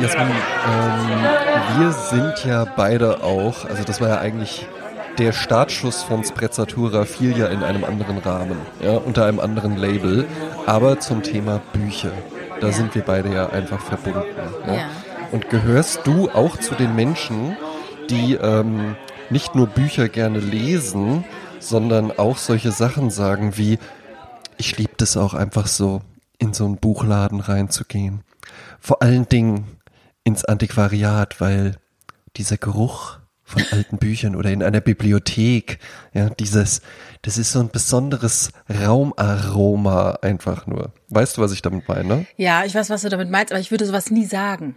Jasmin, ähm, wir sind ja beide auch, also das war ja eigentlich der Startschuss von Sprezzatura fiel ja in einem anderen Rahmen, ja, unter einem anderen Label, aber zum Thema Bücher. Da ja. sind wir beide ja einfach verbunden. Ja. ja. Und gehörst du auch zu den Menschen, die ähm, nicht nur Bücher gerne lesen, sondern auch solche Sachen sagen wie, ich liebe das auch einfach so, in so einen Buchladen reinzugehen. Vor allen Dingen ins Antiquariat, weil dieser Geruch von alten Büchern oder in einer Bibliothek, ja, dieses, das ist so ein besonderes Raumaroma einfach nur. Weißt du, was ich damit meine? Ja, ich weiß, was du damit meinst, aber ich würde sowas nie sagen.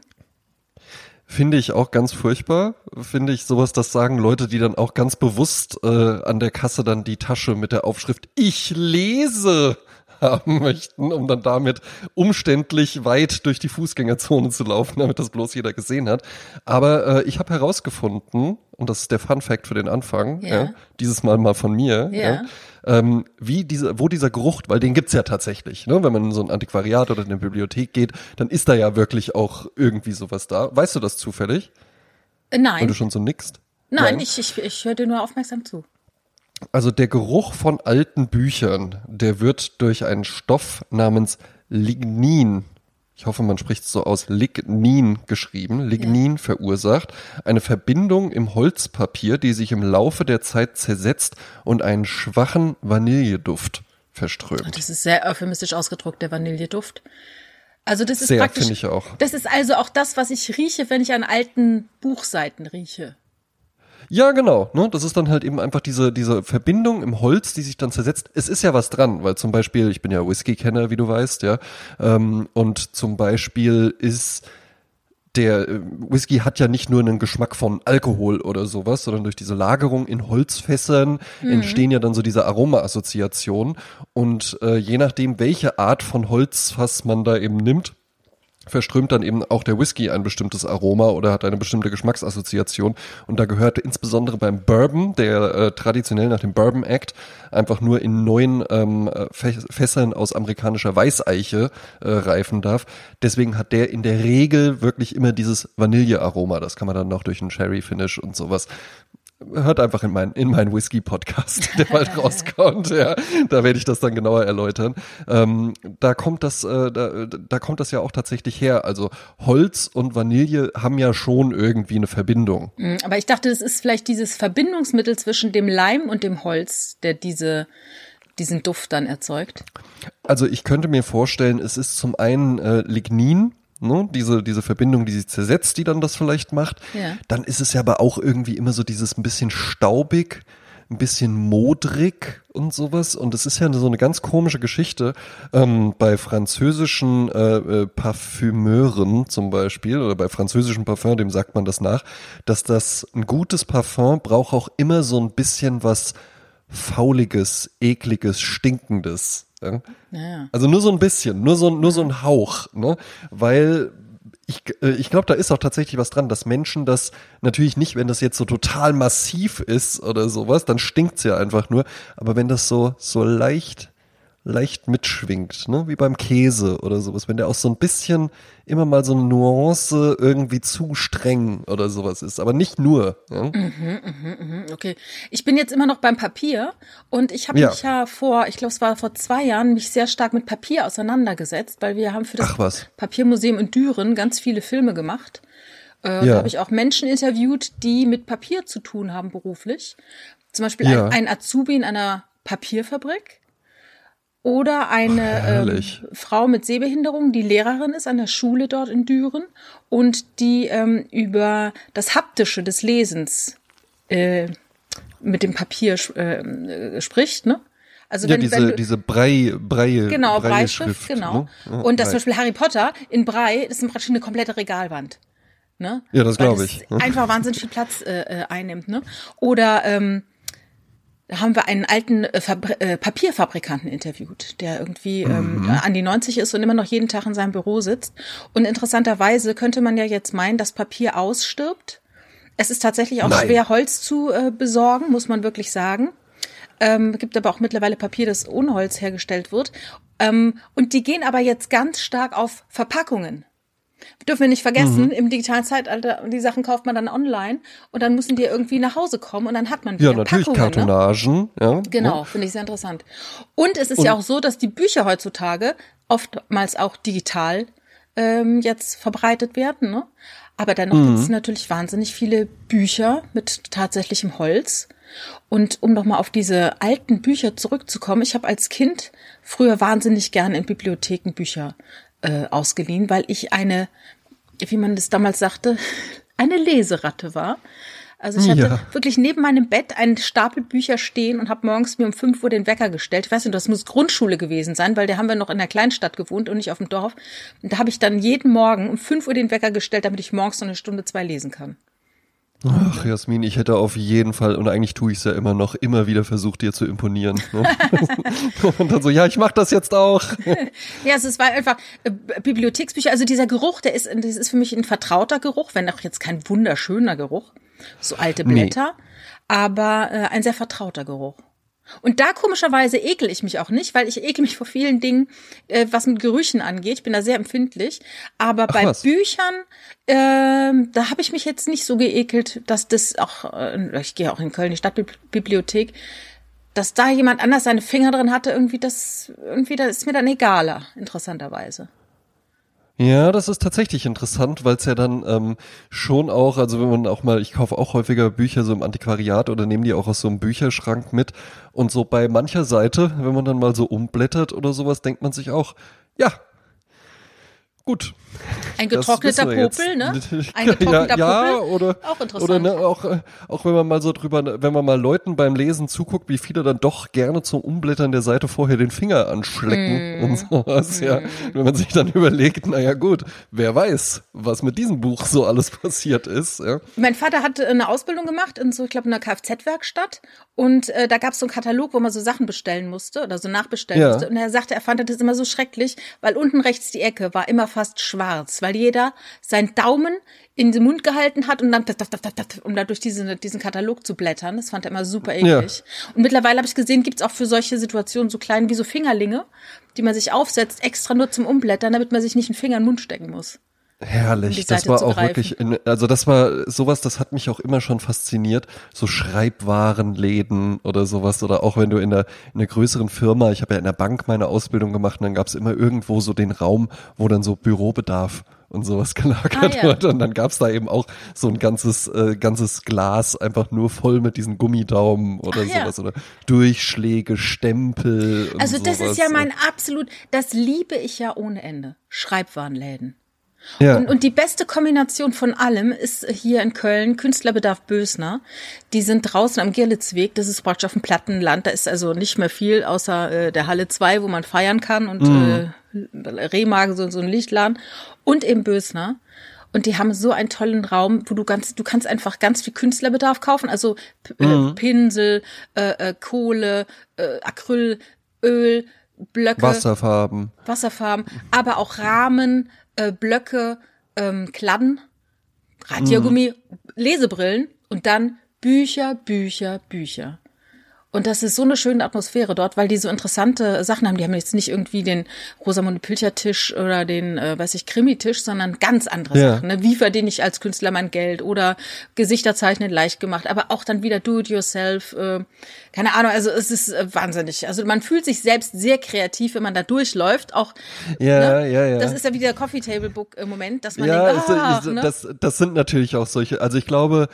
Finde ich auch ganz furchtbar. Finde ich sowas, das sagen Leute, die dann auch ganz bewusst äh, an der Kasse dann die Tasche mit der Aufschrift Ich lese haben möchten, um dann damit umständlich weit durch die Fußgängerzone zu laufen, damit das bloß jeder gesehen hat. Aber äh, ich habe herausgefunden, und das ist der Fun Fact für den Anfang, ja. Ja, dieses Mal mal von mir, ja. ähm, wie diese, wo dieser Geruch, weil den gibt's ja tatsächlich, ne? wenn man in so ein Antiquariat oder in eine Bibliothek geht, dann ist da ja wirklich auch irgendwie sowas da. Weißt du das zufällig? Äh, nein. Weil du schon so nickst? Nein, Nein. ich, ich, ich höre dir nur aufmerksam zu. Also der Geruch von alten Büchern, der wird durch einen Stoff namens Lignin, ich hoffe, man spricht es so aus, Lignin geschrieben, Lignin ja. verursacht, eine Verbindung im Holzpapier, die sich im Laufe der Zeit zersetzt und einen schwachen Vanilleduft verströmt. Das ist sehr euphemistisch ausgedruckt, der Vanilleduft. Also das ist sehr, praktisch. Ich auch. Das ist also auch das, was ich rieche, wenn ich an alten Buchseiten rieche. Ja, genau. Ne? Das ist dann halt eben einfach diese, diese Verbindung im Holz, die sich dann zersetzt. Es ist ja was dran, weil zum Beispiel, ich bin ja Whisky-Kenner, wie du weißt, ja. Ähm, und zum Beispiel ist der äh, Whisky hat ja nicht nur einen Geschmack von Alkohol oder sowas, sondern durch diese Lagerung in Holzfässern mhm. entstehen ja dann so diese Aroma-Assoziationen. Und äh, je nachdem, welche Art von Holzfass man da eben nimmt, verströmt dann eben auch der Whisky ein bestimmtes Aroma oder hat eine bestimmte Geschmacksassoziation. Und da gehört insbesondere beim Bourbon, der äh, traditionell nach dem Bourbon Act einfach nur in neuen ähm, Fässern aus amerikanischer Weißeiche äh, reifen darf. Deswegen hat der in der Regel wirklich immer dieses Vanillearoma. Das kann man dann noch durch einen Sherry Finish und sowas hört einfach in meinen in meinen Whisky Podcast, der bald rauskommt. Ja, da werde ich das dann genauer erläutern. Ähm, da kommt das, äh, da, da kommt das ja auch tatsächlich her. Also Holz und Vanille haben ja schon irgendwie eine Verbindung. Mm, aber ich dachte, das ist vielleicht dieses Verbindungsmittel zwischen dem Leim und dem Holz, der diese diesen Duft dann erzeugt. Also ich könnte mir vorstellen, es ist zum einen äh, Lignin, ne, diese, diese Verbindung, die sich zersetzt, die dann das vielleicht macht. Ja. Dann ist es ja aber auch irgendwie immer so dieses ein bisschen staubig, ein bisschen modrig und sowas. Und es ist ja so eine ganz komische Geschichte ähm, bei französischen äh, äh, Parfümeuren zum Beispiel oder bei französischen Parfum, dem sagt man das nach, dass das ein gutes Parfum braucht auch immer so ein bisschen was fauliges, ekliges, stinkendes. Ja? Ja. Also nur so ein bisschen, nur so, nur so ein Hauch, ne? Weil ich, äh, ich glaube, da ist auch tatsächlich was dran, dass Menschen das natürlich nicht, wenn das jetzt so total massiv ist oder sowas, dann stinkt's ja einfach nur. Aber wenn das so, so leicht leicht mitschwingt, ne? wie beim Käse oder sowas, wenn der auch so ein bisschen immer mal so eine Nuance irgendwie zu streng oder sowas ist, aber nicht nur. Ja? Mhm, mh, mh, okay, ich bin jetzt immer noch beim Papier und ich habe ja. mich ja vor, ich glaube es war vor zwei Jahren, mich sehr stark mit Papier auseinandergesetzt, weil wir haben für das Papiermuseum in Düren ganz viele Filme gemacht. Äh, ja. Da habe ich auch Menschen interviewt, die mit Papier zu tun haben beruflich. Zum Beispiel ja. ein, ein Azubi in einer Papierfabrik oder eine ähm, Frau mit Sehbehinderung, die Lehrerin ist an der Schule dort in Düren und die ähm, über das Haptische des Lesens äh, mit dem Papier äh, spricht, ne? Also wenn, ja, diese, wenn du, diese Brei, Brei, genau, Breischrift, genau. Ne? Und das Brei. zum Beispiel Harry Potter in Brei, das ist praktisch eine komplette Regalwand. Ne? Ja, das glaube ich. Einfach wahnsinnig viel Platz äh, äh, einnimmt, ne? Oder ähm, da haben wir einen alten äh, äh, Papierfabrikanten interviewt, der irgendwie ähm, mhm. an die 90 ist und immer noch jeden Tag in seinem Büro sitzt. Und interessanterweise könnte man ja jetzt meinen, dass Papier ausstirbt. Es ist tatsächlich auch Nein. schwer, Holz zu äh, besorgen, muss man wirklich sagen. Ähm, gibt aber auch mittlerweile Papier, das ohne Holz hergestellt wird. Ähm, und die gehen aber jetzt ganz stark auf Verpackungen. Dürfen wir nicht vergessen, mhm. im digitalen Zeitalter, die Sachen kauft man dann online und dann müssen die irgendwie nach Hause kommen und dann hat man wieder Ja, natürlich Packungen, ne? Kartonagen. Ne? Ja, genau, finde ich sehr interessant. Und es ist und, ja auch so, dass die Bücher heutzutage oftmals auch digital ähm, jetzt verbreitet werden. Ne? Aber dennoch mhm. gibt es natürlich wahnsinnig viele Bücher mit tatsächlichem Holz. Und um nochmal auf diese alten Bücher zurückzukommen, ich habe als Kind früher wahnsinnig gern in Bibliotheken Bücher äh, ausgeliehen, weil ich eine, wie man das damals sagte, eine Leseratte war. Also ich hatte ja. wirklich neben meinem Bett einen Stapel Bücher stehen und habe morgens mir um 5 Uhr den Wecker gestellt. Ich weiß nicht, das muss Grundschule gewesen sein, weil da haben wir noch in der Kleinstadt gewohnt und nicht auf dem Dorf. Und da habe ich dann jeden Morgen um 5 Uhr den Wecker gestellt, damit ich morgens noch eine Stunde zwei lesen kann. Ach, Jasmin, ich hätte auf jeden Fall, und eigentlich tue ich es ja immer noch, immer wieder versucht, dir zu imponieren. Ne? und dann so, ja, ich mach das jetzt auch. ja, also es war einfach äh, Bibliotheksbücher, also dieser Geruch, der ist, das ist für mich ein vertrauter Geruch, wenn auch jetzt kein wunderschöner Geruch, so alte Blätter, nee. aber äh, ein sehr vertrauter Geruch. Und da komischerweise ekel ich mich auch nicht, weil ich ekel mich vor vielen Dingen, äh, was mit Gerüchen angeht. Ich bin da sehr empfindlich. Aber Ach, bei was? Büchern, äh, da habe ich mich jetzt nicht so geekelt, dass das auch, äh, ich gehe auch in Köln, die Stadtbibliothek, dass da jemand anders seine Finger drin hatte, irgendwie das, irgendwie, das ist mir dann egaler, interessanterweise. Ja, das ist tatsächlich interessant, weil es ja dann ähm, schon auch, also wenn man auch mal, ich kaufe auch häufiger Bücher so im Antiquariat oder nehme die auch aus so einem Bücherschrank mit. Und so bei mancher Seite, wenn man dann mal so umblättert oder sowas, denkt man sich auch, ja, Gut. Ein getrockneter Popel, ne? Ein getrockneter ja, ja, oder, auch interessant. Oder ne, auch, auch wenn man mal so drüber, wenn man mal Leuten beim Lesen zuguckt, wie viele dann doch gerne zum Umblättern der Seite vorher den Finger anschlecken mm. und sowas, mm. ja. Wenn man sich dann überlegt, naja gut, wer weiß, was mit diesem Buch so alles passiert ist, ja. Mein Vater hat eine Ausbildung gemacht in so, ich glaube, einer Kfz-Werkstatt und äh, da gab es so einen Katalog, wo man so Sachen bestellen musste oder so nachbestellen ja. musste und er sagte, er fand das immer so schrecklich, weil unten rechts die Ecke war immer fast schwarz, weil jeder seinen Daumen in den Mund gehalten hat und dann, um da durch diesen, diesen Katalog zu blättern. Das fand er immer super eklig. Ja. Und mittlerweile habe ich gesehen, gibt's auch für solche Situationen so kleine wie so Fingerlinge, die man sich aufsetzt, extra nur zum Umblättern, damit man sich nicht einen Finger in den Mund stecken muss. Herrlich, das war auch wirklich, in, also das war sowas, das hat mich auch immer schon fasziniert, so Schreibwarenläden oder sowas oder auch wenn du in einer, in einer größeren Firma, ich habe ja in der Bank meine Ausbildung gemacht und dann gab es immer irgendwo so den Raum, wo dann so Bürobedarf und sowas gelagert ah, ja. wurde und dann gab's da eben auch so ein ganzes äh, ganzes Glas einfach nur voll mit diesen Gummidaumen oder Ach, sowas ja. oder Durchschläge, Stempel. Und also das sowas. ist ja mein absolut, das liebe ich ja ohne Ende. Schreibwarenläden. Ja. Und, und die beste Kombination von allem ist hier in Köln Künstlerbedarf Bösner. Die sind draußen am Girlitzweg, das ist praktisch auf dem Plattenland, da ist also nicht mehr viel außer äh, der Halle 2, wo man feiern kann und mhm. äh, Rehmagen, so, so ein Lichtladen und eben Bösner. Und die haben so einen tollen Raum, wo du ganz, du kannst einfach ganz viel Künstlerbedarf kaufen, also äh, mhm. Pinsel, äh, äh, Kohle, äh, Acryl, Öl, Blöcke. Wasserfarben. Wasserfarben, aber auch Rahmen, äh, Blöcke, ähm, Kladden, Radiergummi, mhm. Lesebrillen und dann Bücher, Bücher, Bücher. Und das ist so eine schöne Atmosphäre dort, weil die so interessante Sachen haben. Die haben jetzt nicht irgendwie den Rosamunde Pilcher-Tisch oder den, äh, weiß ich, Krimi-Tisch, sondern ganz andere ja. Sachen. Ne? Wie verdiene ich als Künstler mein Geld oder Gesichter zeichnen leicht gemacht, aber auch dann wieder do-it-yourself. Äh, keine Ahnung, also es ist äh, wahnsinnig. Also man fühlt sich selbst sehr kreativ, wenn man da durchläuft. Auch, ja, ne? ja, ja. Das ist ja wieder Coffee Table Book im Moment, dass man ja, denkt, ah, ist, ne? das, das sind natürlich auch solche, also ich glaube,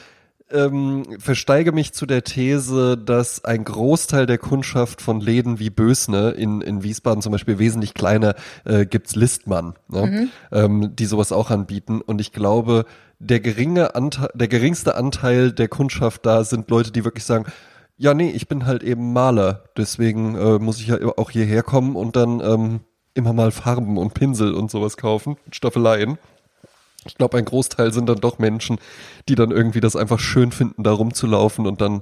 ähm, versteige mich zu der These, dass ein Großteil der Kundschaft von Läden wie Bösne in, in Wiesbaden zum Beispiel wesentlich kleiner äh, gibt's Listmann, ne? mhm. ähm, die sowas auch anbieten. Und ich glaube, der geringe Anteil, der geringste Anteil der Kundschaft da sind Leute, die wirklich sagen, ja, nee, ich bin halt eben Maler, deswegen äh, muss ich ja auch hierher kommen und dann ähm, immer mal Farben und Pinsel und sowas kaufen, Staffeleien. Ich glaube, ein Großteil sind dann doch Menschen, die dann irgendwie das einfach schön finden, da rumzulaufen und dann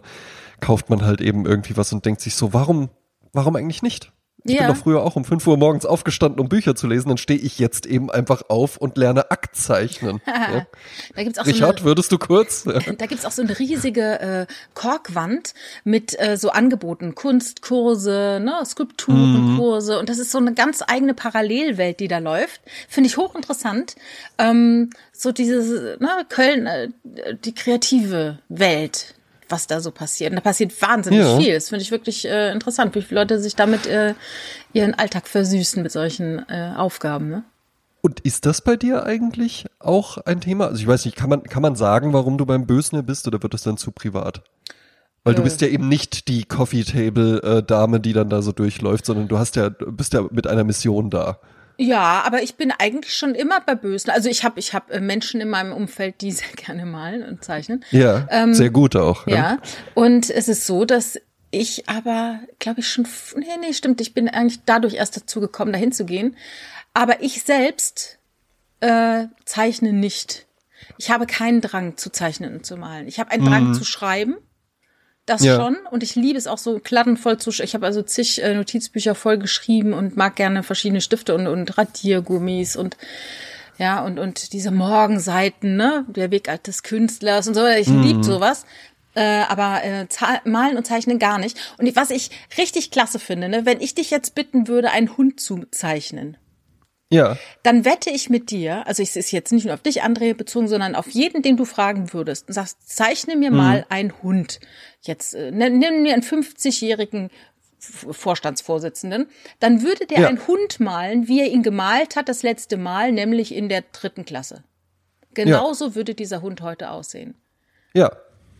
kauft man halt eben irgendwie was und denkt sich so, warum, warum eigentlich nicht? Ich ja. bin doch früher auch um 5 Uhr morgens aufgestanden, um Bücher zu lesen. Dann stehe ich jetzt eben einfach auf und lerne Aktzeichnen. ja. da gibt's auch Richard, so eine, würdest du kurz? Da gibt's auch so eine riesige äh, Korkwand mit äh, so Angeboten, Kunstkurse, ne, Skulpturenkurse. Mm. Und das ist so eine ganz eigene Parallelwelt, die da läuft. Finde ich hochinteressant. Ähm, so diese, ne, Köln, äh, die kreative Welt was da so passiert. Und da passiert wahnsinnig ja. viel. Das finde ich wirklich äh, interessant, wie viele Leute sich damit äh, ihren Alltag versüßen mit solchen äh, Aufgaben. Ne? Und ist das bei dir eigentlich auch ein Thema? Also ich weiß nicht, kann man, kann man sagen, warum du beim Bösner bist oder wird das dann zu privat? Weil du äh. bist ja eben nicht die Coffee Table äh, Dame, die dann da so durchläuft, sondern du hast ja bist ja mit einer Mission da. Ja, aber ich bin eigentlich schon immer bei Bösen. Also ich habe ich hab äh, Menschen in meinem Umfeld, die sehr gerne malen und zeichnen. Ja, ähm, sehr gut auch. Ja. ja, und es ist so, dass ich aber, glaube ich, schon, nee, nee, stimmt, ich bin eigentlich dadurch erst dazu gekommen, dahin zu gehen. Aber ich selbst äh, zeichne nicht. Ich habe keinen Drang zu zeichnen und zu malen. Ich habe einen Drang mhm. zu schreiben. Das ja. schon. Und ich liebe es auch so kladdenvoll zu Ich habe also zig äh, Notizbücher voll geschrieben und mag gerne verschiedene Stifte und, und Radiergummis und ja, und, und diese Morgenseiten, ne? Der Weg des Künstlers und so. Ich mhm. liebe sowas. Äh, aber äh, malen und zeichnen gar nicht. Und was ich richtig klasse finde, ne, wenn ich dich jetzt bitten würde, einen Hund zu zeichnen, ja. Dann wette ich mit dir, also es ist jetzt nicht nur auf dich, André, bezogen, sondern auf jeden, den du fragen würdest, und sagst, zeichne mir mhm. mal einen Hund. Jetzt äh, nimm mir einen 50-jährigen Vorstandsvorsitzenden, dann würde der ja. einen Hund malen, wie er ihn gemalt hat das letzte Mal, nämlich in der dritten Klasse. Genauso ja. würde dieser Hund heute aussehen. Ja.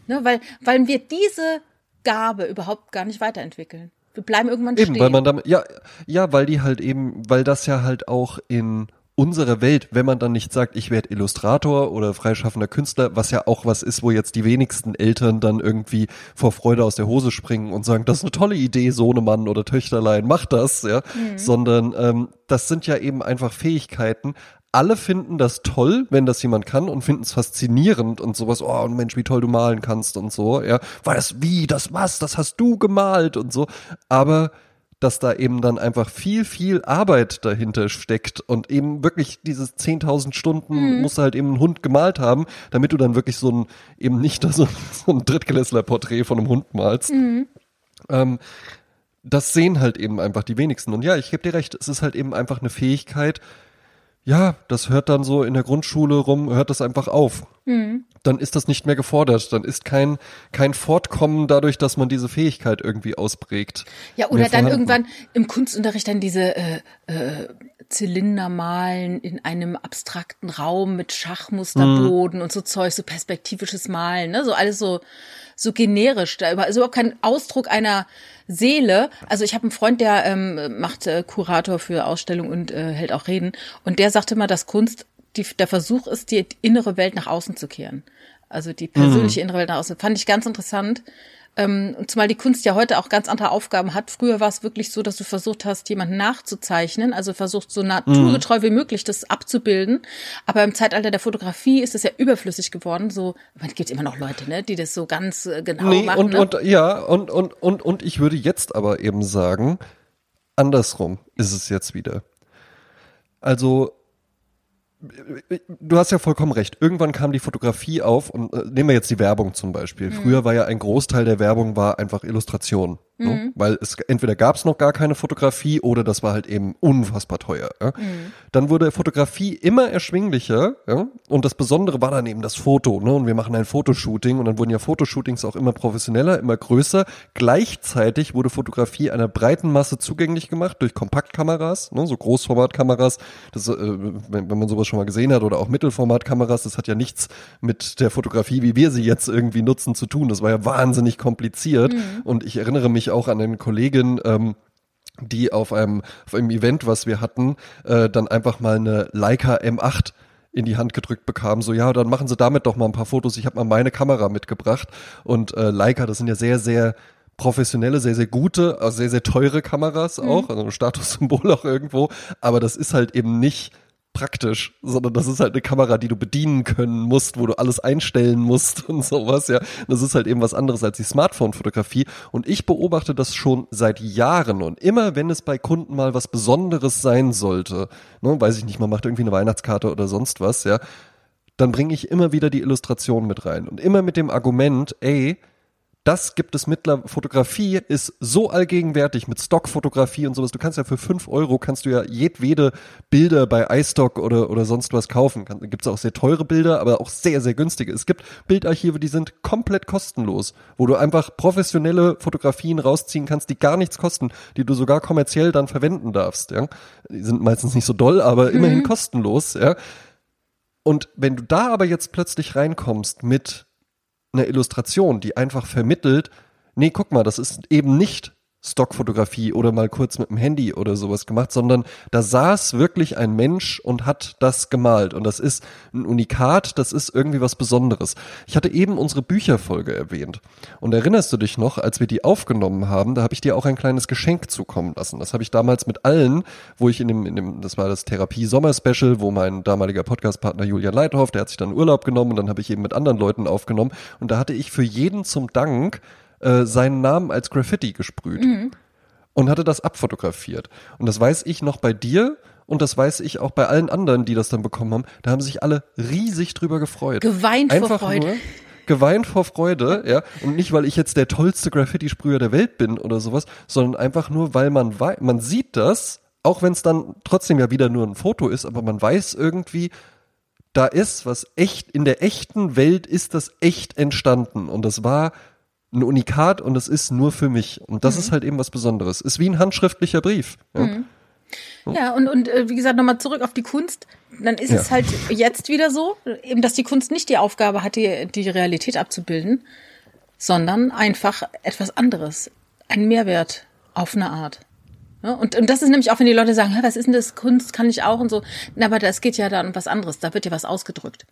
Ne, weil, weil wir diese Gabe überhaupt gar nicht weiterentwickeln. Wir bleiben irgendwann eben, stehen. Weil man damit, ja, ja, weil die halt eben, weil das ja halt auch in unserer Welt, wenn man dann nicht sagt, ich werde Illustrator oder freischaffender Künstler, was ja auch was ist, wo jetzt die wenigsten Eltern dann irgendwie vor Freude aus der Hose springen und sagen, das ist eine tolle Idee, Sohnemann oder Töchterlein, mach das, ja, mhm. sondern ähm, das sind ja eben einfach Fähigkeiten, alle finden das toll, wenn das jemand kann und finden es faszinierend und sowas, oh Mensch, wie toll du malen kannst und so, ja, weil das wie, das was, das hast du gemalt und so, aber dass da eben dann einfach viel, viel Arbeit dahinter steckt und eben wirklich dieses 10.000 Stunden mhm. musst du halt eben einen Hund gemalt haben, damit du dann wirklich so ein, eben nicht so, so ein Drittklässler-Porträt von einem Hund malst. Mhm. Ähm, das sehen halt eben einfach die wenigsten. Und ja, ich gebe dir recht, es ist halt eben einfach eine Fähigkeit, ja, das hört dann so in der Grundschule rum, hört das einfach auf. Mhm. Dann ist das nicht mehr gefordert. Dann ist kein, kein Fortkommen dadurch, dass man diese Fähigkeit irgendwie ausprägt. Ja, oder dann irgendwann im Kunstunterricht dann diese äh, äh, Zylinder malen in einem abstrakten Raum mit Schachmusterboden mhm. und so Zeug, so perspektivisches Malen, ne? So alles so, so generisch. Da ist überhaupt kein Ausdruck einer Seele. Also ich habe einen Freund, der ähm, macht äh, Kurator für Ausstellungen und äh, hält auch Reden. Und der sagte immer, dass Kunst die, der Versuch ist, die innere Welt nach außen zu kehren. Also die persönliche mhm. innere Welt nach außen. Fand ich ganz interessant. Ähm, zumal die Kunst ja heute auch ganz andere Aufgaben hat. Früher war es wirklich so, dass du versucht hast, jemanden nachzuzeichnen, also versucht so naturgetreu mhm. wie möglich das abzubilden. Aber im Zeitalter der Fotografie ist es ja überflüssig geworden. So, es gibt immer noch Leute, ne, die das so ganz äh, genau nee, machen. Und, ne? und ja, und, und, und, und ich würde jetzt aber eben sagen, andersrum ist es jetzt wieder. Also du hast ja vollkommen recht. Irgendwann kam die Fotografie auf und äh, nehmen wir jetzt die Werbung zum Beispiel. Mhm. Früher war ja ein Großteil der Werbung war einfach Illustration. Ne? Mhm. Ne? Weil es entweder gab es noch gar keine Fotografie oder das war halt eben unfassbar teuer. Ja? Mhm. Dann wurde Fotografie immer erschwinglicher ja? und das Besondere war dann eben das Foto. Ne? Und wir machen ein Fotoshooting und dann wurden ja Fotoshootings auch immer professioneller, immer größer. Gleichzeitig wurde Fotografie einer breiten Masse zugänglich gemacht durch Kompaktkameras, ne? so Großformatkameras. Das, äh, wenn, wenn man sowas schon mal gesehen hat oder auch Mittelformatkameras, das hat ja nichts mit der Fotografie, wie wir sie jetzt irgendwie nutzen, zu tun. Das war ja wahnsinnig kompliziert mhm. und ich erinnere mich auch an eine Kollegin, ähm, die auf einem, auf einem Event, was wir hatten, äh, dann einfach mal eine Leica M8 in die Hand gedrückt bekam, so ja, dann machen Sie damit doch mal ein paar Fotos. Ich habe mal meine Kamera mitgebracht und äh, Leica, das sind ja sehr, sehr professionelle, sehr, sehr gute, also sehr, sehr teure Kameras mhm. auch, also ein Statussymbol auch irgendwo, aber das ist halt eben nicht praktisch, sondern das ist halt eine Kamera, die du bedienen können musst, wo du alles einstellen musst und sowas, ja. Das ist halt eben was anderes als die Smartphone-Fotografie. Und ich beobachte das schon seit Jahren und immer, wenn es bei Kunden mal was Besonderes sein sollte, ne, weiß ich nicht, man macht irgendwie eine Weihnachtskarte oder sonst was, ja, dann bringe ich immer wieder die Illustration mit rein und immer mit dem Argument, ey, das gibt es mittlerweile, Fotografie ist so allgegenwärtig mit Stockfotografie und sowas. Du kannst ja für fünf Euro kannst du ja jedwede Bilder bei iStock oder, oder sonst was kaufen. Gibt es auch sehr teure Bilder, aber auch sehr, sehr günstige. Es gibt Bildarchive, die sind komplett kostenlos, wo du einfach professionelle Fotografien rausziehen kannst, die gar nichts kosten, die du sogar kommerziell dann verwenden darfst, ja. Die sind meistens nicht so doll, aber mhm. immerhin kostenlos, ja. Und wenn du da aber jetzt plötzlich reinkommst mit einer Illustration, die einfach vermittelt, nee, guck mal, das ist eben nicht Stockfotografie oder mal kurz mit dem Handy oder sowas gemacht, sondern da saß wirklich ein Mensch und hat das gemalt. Und das ist ein Unikat, das ist irgendwie was Besonderes. Ich hatte eben unsere Bücherfolge erwähnt. Und erinnerst du dich noch, als wir die aufgenommen haben, da habe ich dir auch ein kleines Geschenk zukommen lassen. Das habe ich damals mit allen, wo ich in dem, in dem, das war das Therapie-Sommer-Special, wo mein damaliger Podcastpartner Julian Leithoff, der hat sich dann Urlaub genommen und dann habe ich eben mit anderen Leuten aufgenommen. Und da hatte ich für jeden zum Dank äh, seinen Namen als Graffiti gesprüht mhm. und hatte das abfotografiert. Und das weiß ich noch bei dir und das weiß ich auch bei allen anderen, die das dann bekommen haben. Da haben sich alle riesig drüber gefreut. Geweint Einfach vor Freude. Nur, geweint vor Freude, ja. Und nicht, weil ich jetzt der tollste Graffiti-Sprüher der Welt bin oder sowas, sondern einfach nur, weil man weiß, man sieht das, auch wenn es dann trotzdem ja wieder nur ein Foto ist, aber man weiß irgendwie, da ist was echt, in der echten Welt ist das echt entstanden. Und das war ein Unikat und es ist nur für mich. Und das mhm. ist halt eben was Besonderes. Ist wie ein handschriftlicher Brief. Ja, mhm. ja und, und äh, wie gesagt, nochmal zurück auf die Kunst. Dann ist ja. es halt jetzt wieder so, eben, dass die Kunst nicht die Aufgabe hat, die, die Realität abzubilden, sondern einfach etwas anderes. Ein Mehrwert auf eine Art. Ja, und, und das ist nämlich auch, wenn die Leute sagen, was ist denn das Kunst, kann ich auch und so. Na, aber das geht ja dann um was anderes, da wird ja was ausgedrückt.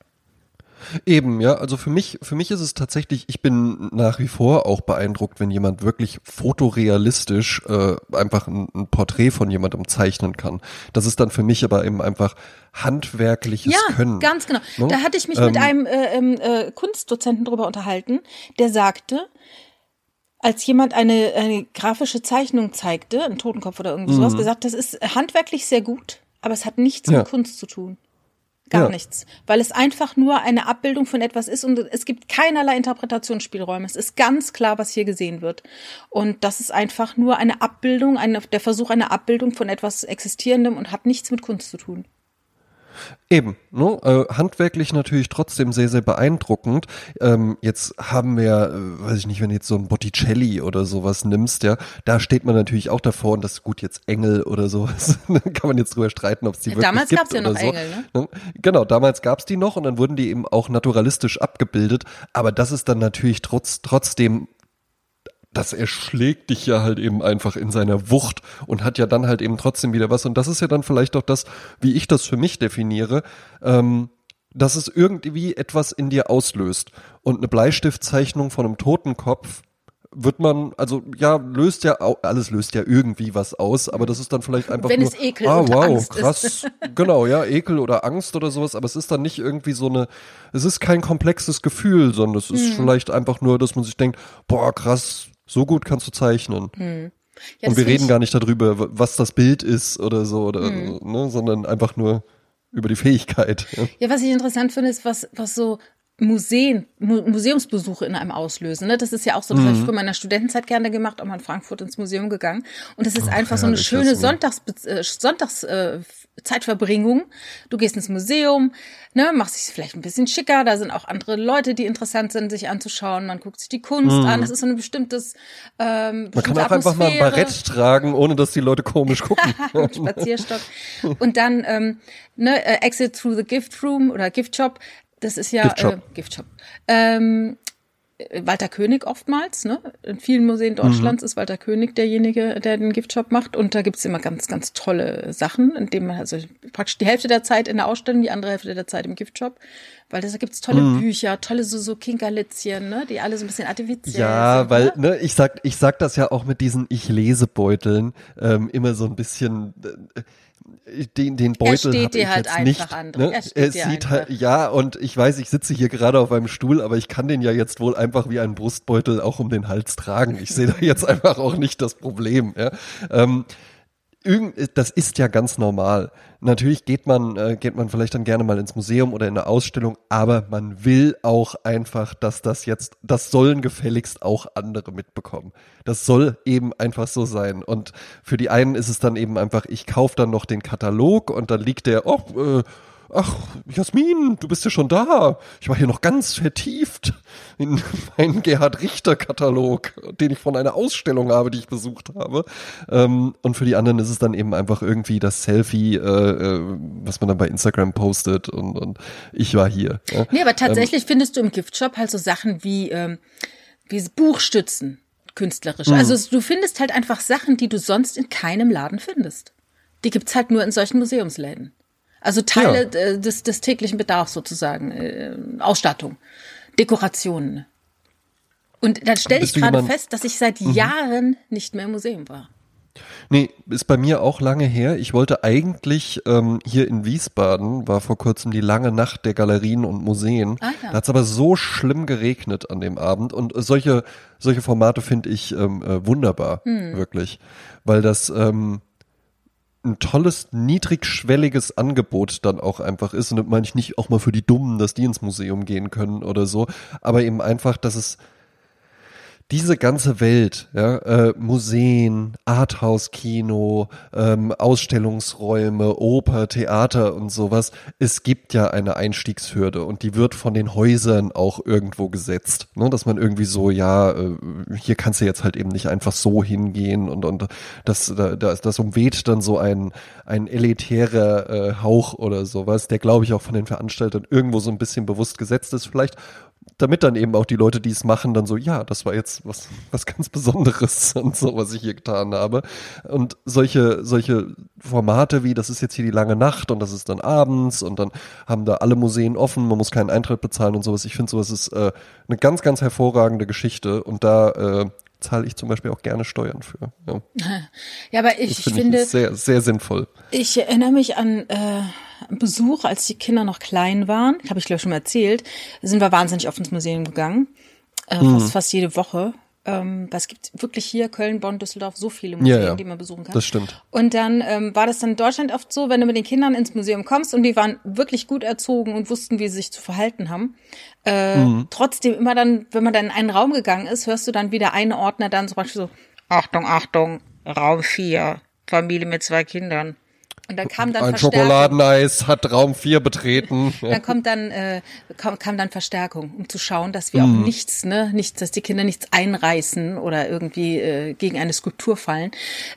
Eben, ja. Also für mich, für mich ist es tatsächlich, ich bin nach wie vor auch beeindruckt, wenn jemand wirklich fotorealistisch äh, einfach ein, ein Porträt von jemandem zeichnen kann. Das ist dann für mich aber eben einfach handwerkliches ja, Können. Ja, ganz genau. No? Da hatte ich mich ähm, mit einem äh, ähm, äh, Kunstdozenten drüber unterhalten, der sagte, als jemand eine, eine grafische Zeichnung zeigte, einen Totenkopf oder irgendwie sowas, mhm. gesagt, das ist handwerklich sehr gut, aber es hat nichts ja. mit Kunst zu tun. Gar ja. nichts. Weil es einfach nur eine Abbildung von etwas ist und es gibt keinerlei Interpretationsspielräume. Es ist ganz klar, was hier gesehen wird. Und das ist einfach nur eine Abbildung, eine, der Versuch einer Abbildung von etwas Existierendem und hat nichts mit Kunst zu tun. Eben, ne? äh, handwerklich natürlich trotzdem sehr, sehr beeindruckend. Ähm, jetzt haben wir, äh, weiß ich nicht, wenn du jetzt so ein Botticelli oder sowas nimmst, ja, da steht man natürlich auch davor und das ist gut jetzt Engel oder sowas. kann man jetzt drüber streiten, ob es die wirklich damals gibt gab's ja noch so. Engel, ne? ne? Genau, damals gab's die noch und dann wurden die eben auch naturalistisch abgebildet. Aber das ist dann natürlich trotz, trotzdem das erschlägt dich ja halt eben einfach in seiner Wucht und hat ja dann halt eben trotzdem wieder was. Und das ist ja dann vielleicht auch das, wie ich das für mich definiere, ähm, dass es irgendwie etwas in dir auslöst. Und eine Bleistiftzeichnung von einem Totenkopf wird man, also ja, löst ja, alles löst ja irgendwie was aus, aber das ist dann vielleicht einfach Wenn nur, es Ekel ah, wow, Angst krass, ist. genau, ja, Ekel oder Angst oder sowas, aber es ist dann nicht irgendwie so eine, es ist kein komplexes Gefühl, sondern es ist mhm. vielleicht einfach nur, dass man sich denkt, boah, krass, so gut kannst du zeichnen. Hm. Ja, und wir reden gar nicht darüber, was das Bild ist oder so, oder, hm. ne, sondern einfach nur über die Fähigkeit. Ja. ja, was ich interessant finde, ist, was, was so Museen, Mu Museumsbesuche in einem auslösen. Ne? Das ist ja auch so, das mhm. habe ich früher in meiner Studentenzeit gerne gemacht, auch mal in Frankfurt ins Museum gegangen. Und das ist oh, einfach so eine schöne Sonntags, äh, äh, Zeitverbringung. Du gehst ins Museum, ne, machst dich vielleicht ein bisschen schicker, da sind auch andere Leute, die interessant sind, sich anzuschauen. Man guckt sich die Kunst mhm. an. Das ist so ein bestimmtes ähm, Man kann auch einfach mal ein Barett tragen, ohne dass die Leute komisch gucken. Spazierstock. Und dann ähm, ne, äh, Exit through the Gift Room oder Gift Shop. Das ist ja Giftshop. Äh, Giftshop. Ähm, Walter König oftmals, ne? In vielen Museen Deutschlands mhm. ist Walter König derjenige, der den Giftshop macht. Und da gibt's immer ganz, ganz tolle Sachen, indem man also praktisch die Hälfte der Zeit in der Ausstellung, die andere Hälfte der Zeit im Giftshop. Weil da gibt's tolle mhm. Bücher, tolle so, so Kinkerlitzchen, ne? Die alle so ein bisschen artifiziell ja, sind. weil, ne? ne, ich sag, ich sag das ja auch mit diesen Ich-Lese-Beuteln ähm, immer so ein bisschen. Äh, den, den Beutel habe ich halt jetzt nicht. Ne? Er, er sieht halt, ja, und ich weiß, ich sitze hier gerade auf einem Stuhl, aber ich kann den ja jetzt wohl einfach wie einen Brustbeutel auch um den Hals tragen. Ich sehe da jetzt einfach auch nicht das Problem. Ja? Ähm, das ist ja ganz normal. Natürlich geht man, äh, geht man vielleicht dann gerne mal ins Museum oder in eine Ausstellung, aber man will auch einfach, dass das jetzt, das sollen gefälligst auch andere mitbekommen. Das soll eben einfach so sein. Und für die einen ist es dann eben einfach, ich kaufe dann noch den Katalog und dann liegt der, oh, äh, ach, Jasmin, du bist ja schon da. Ich war hier noch ganz vertieft in meinen Gerhard Richter Katalog, den ich von einer Ausstellung habe, die ich besucht habe. Ähm, und für die anderen ist es dann eben einfach irgendwie das Selfie, äh, äh, was man dann bei Instagram postet und, und ich war hier. Ja. Nee, aber tatsächlich ähm, findest du im Giftshop halt so Sachen wie, ähm, wie Buchstützen künstlerisch. Mh. Also du findest halt einfach Sachen, die du sonst in keinem Laden findest. Die gibt's halt nur in solchen Museumsläden. Also Teile ja. des, des täglichen Bedarfs sozusagen, äh, Ausstattung, Dekorationen. Und dann stelle ich gerade fest, dass ich seit mhm. Jahren nicht mehr im Museum war. Nee, ist bei mir auch lange her. Ich wollte eigentlich ähm, hier in Wiesbaden, war vor kurzem die lange Nacht der Galerien und Museen. Ah, ja. Da hat es aber so schlimm geregnet an dem Abend. Und solche, solche Formate finde ich ähm, äh, wunderbar, hm. wirklich. Weil das, ähm, ein tolles, niedrigschwelliges Angebot dann auch einfach ist. Und das meine ich nicht auch mal für die Dummen, dass die ins Museum gehen können oder so, aber eben einfach, dass es diese ganze Welt, ja, äh, Museen, Arthouse-Kino, ähm, Ausstellungsräume, Oper, Theater und sowas, es gibt ja eine Einstiegshürde und die wird von den Häusern auch irgendwo gesetzt, ne? dass man irgendwie so, ja, äh, hier kannst du jetzt halt eben nicht einfach so hingehen und und das das, das umweht dann so ein ein elitärer äh, Hauch oder sowas, der glaube ich auch von den Veranstaltern irgendwo so ein bisschen bewusst gesetzt ist, vielleicht damit dann eben auch die Leute, die es machen, dann so, ja, das war jetzt was, was ganz Besonderes und so, was ich hier getan habe. Und solche, solche Formate wie, das ist jetzt hier die lange Nacht und das ist dann abends und dann haben da alle Museen offen, man muss keinen Eintritt bezahlen und sowas. Ich finde sowas ist äh, eine ganz, ganz hervorragende Geschichte und da äh, zahle ich zum Beispiel auch gerne Steuern für. Ja, ja aber ich, ich finde sehr, sehr sinnvoll. Ich erinnere mich an äh, Besuch, als die Kinder noch klein waren. Habe ich glaube ich schon mal erzählt. Sind wir wahnsinnig oft ins Museum gegangen, äh, mhm. fast fast jede Woche. Ähm, es gibt wirklich hier Köln, Bonn, Düsseldorf so viele Museen, ja, ja. die man besuchen kann. Das stimmt. Und dann ähm, war das dann in Deutschland oft so, wenn du mit den Kindern ins Museum kommst und die waren wirklich gut erzogen und wussten, wie sie sich zu verhalten haben. Äh, mhm. Trotzdem immer dann, wenn man dann in einen Raum gegangen ist, hörst du dann wieder einen Ordner dann zum Beispiel so, Achtung, Achtung, Raum 4, Familie mit zwei Kindern. Und dann kam dann Ein Schokoladeneis hat Raum 4 betreten. dann kommt dann, äh, kam, kam dann Verstärkung, um zu schauen, dass wir mhm. auch nichts, ne, nichts, dass die Kinder nichts einreißen oder irgendwie äh, gegen eine Skulptur fallen.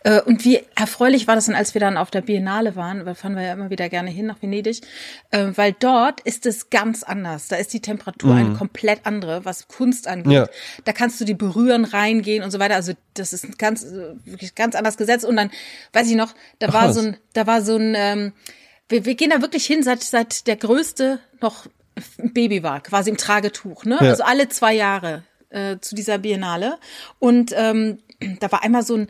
Äh, und wie erfreulich war das dann, als wir dann auf der Biennale waren, weil fahren wir ja immer wieder gerne hin nach Venedig, äh, weil dort ist es ganz anders. Da ist die Temperatur mhm. eine komplett andere, was Kunst angeht. Ja. Da kannst du die berühren, reingehen und so weiter. Also das ist ganz, äh, wirklich ganz anders gesetzt. Und dann, weiß ich noch, da Ach, war so ein, da war so ein, ähm, wir, wir gehen da wirklich hin, seit, seit der Größte noch Baby war, quasi im Tragetuch, ne? Ja. Also alle zwei Jahre äh, zu dieser Biennale. Und ähm, da war einmal so ein,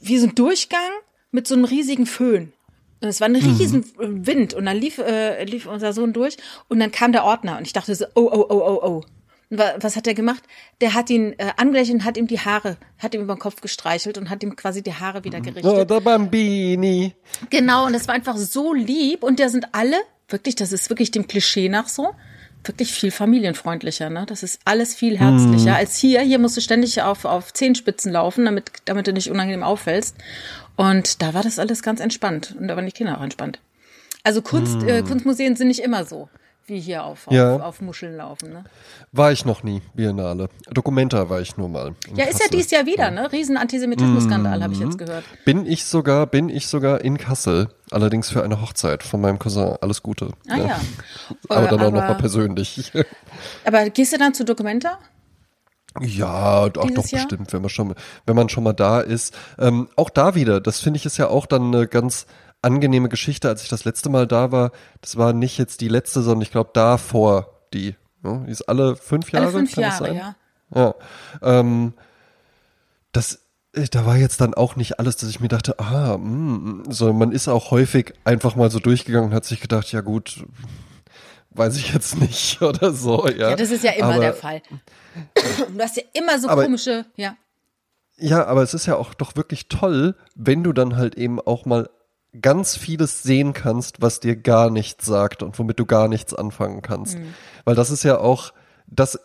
wie so ein Durchgang mit so einem riesigen Föhn. Und es war ein riesen mhm. Wind und dann lief, äh, lief unser Sohn durch und dann kam der Ordner und ich dachte so, oh, oh, oh, oh, oh was hat er gemacht? Der hat ihn äh, angelächelt und hat ihm die Haare, hat ihm über den Kopf gestreichelt und hat ihm quasi die Haare wieder gerichtet. Oh, der Bambini. Genau, und das war einfach so lieb und der sind alle, wirklich, das ist wirklich dem Klischee nach so, wirklich viel familienfreundlicher, ne? Das ist alles viel herzlicher mm. als hier. Hier musst du ständig auf, auf Zehenspitzen laufen, damit, damit du nicht unangenehm auffällst. Und da war das alles ganz entspannt. Und da waren die Kinder auch entspannt. Also Kunst, mm. äh, Kunstmuseen sind nicht immer so wie hier auf, ja. auf, Muscheln laufen. Ne? War ich noch nie, Biennale. Dokumenta war ich nur mal. Ja, ist ja dies Jahr wieder, ne? Riesen Antisemitismus-Skandal, habe ich jetzt gehört. Bin ich sogar, bin ich sogar in Kassel, allerdings für eine Hochzeit von meinem Cousin. Alles Gute. Ah ja. ja. aber dann auch nochmal persönlich. aber gehst du dann zu Dokumenta? Ja, doch Jahr? bestimmt, wenn man schon, wenn man schon mal da ist. Ähm, auch da wieder, das finde ich ist ja auch dann eine ganz angenehme Geschichte, als ich das letzte Mal da war. Das war nicht jetzt die letzte, sondern ich glaube davor die. Ne? Die ist alle fünf Jahre. Alle fünf Jahre, ja. Ja. Ähm, das äh, da war jetzt dann auch nicht alles, dass ich mir dachte, ah, mh, mm, sondern man ist auch häufig einfach mal so durchgegangen und hat sich gedacht, ja gut, weiß ich jetzt nicht oder so. Ja, ja das ist ja immer aber, der Fall. Du hast ja immer so aber, komische, ja. Ja, aber es ist ja auch doch wirklich toll, wenn du dann halt eben auch mal ganz vieles sehen kannst, was dir gar nichts sagt und womit du gar nichts anfangen kannst. Mhm. Weil das ist ja auch, das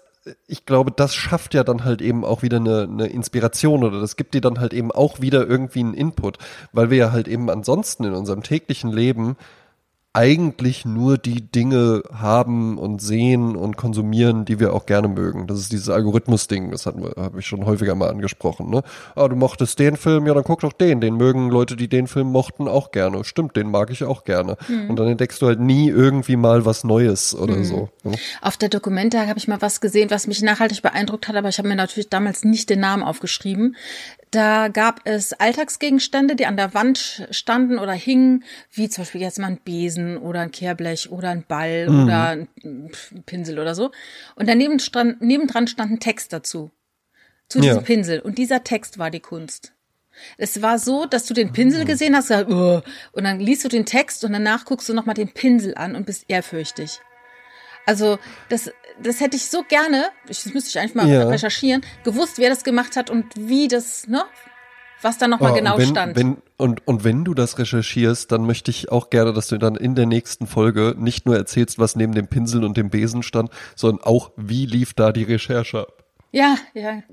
ich glaube, das schafft ja dann halt eben auch wieder eine, eine Inspiration oder das gibt dir dann halt eben auch wieder irgendwie einen Input, weil wir ja halt eben ansonsten in unserem täglichen Leben eigentlich nur die Dinge haben und sehen und konsumieren, die wir auch gerne mögen. Das ist dieses Algorithmus-Ding, das habe ich schon häufiger mal angesprochen. Ne? Ah, du mochtest den Film, ja, dann guck doch den. Den mögen Leute, die den Film mochten, auch gerne. Stimmt, den mag ich auch gerne. Mhm. Und dann entdeckst du halt nie irgendwie mal was Neues oder mhm. so. Ne? Auf der Dokumente habe ich mal was gesehen, was mich nachhaltig beeindruckt hat, aber ich habe mir natürlich damals nicht den Namen aufgeschrieben. Da gab es Alltagsgegenstände, die an der Wand standen oder hingen, wie zum Beispiel jetzt mal ein Besen oder ein Kehrblech oder ein Ball mhm. oder ein Pinsel oder so. Und daneben stand, nebendran stand ein Text dazu. Zu diesem ja. Pinsel. Und dieser Text war die Kunst. Es war so, dass du den Pinsel mhm. gesehen hast, gesagt, oh, und dann liest du den Text und danach guckst du nochmal den Pinsel an und bist ehrfürchtig. Also das, das hätte ich so gerne, das müsste ich einfach mal ja. recherchieren, gewusst, wer das gemacht hat und wie das, ne? Was da nochmal oh, genau wenn, stand. Wenn, und, und wenn du das recherchierst, dann möchte ich auch gerne, dass du dann in der nächsten Folge nicht nur erzählst, was neben dem Pinsel und dem Besen stand, sondern auch, wie lief da die Recherche ab. Ja, ja.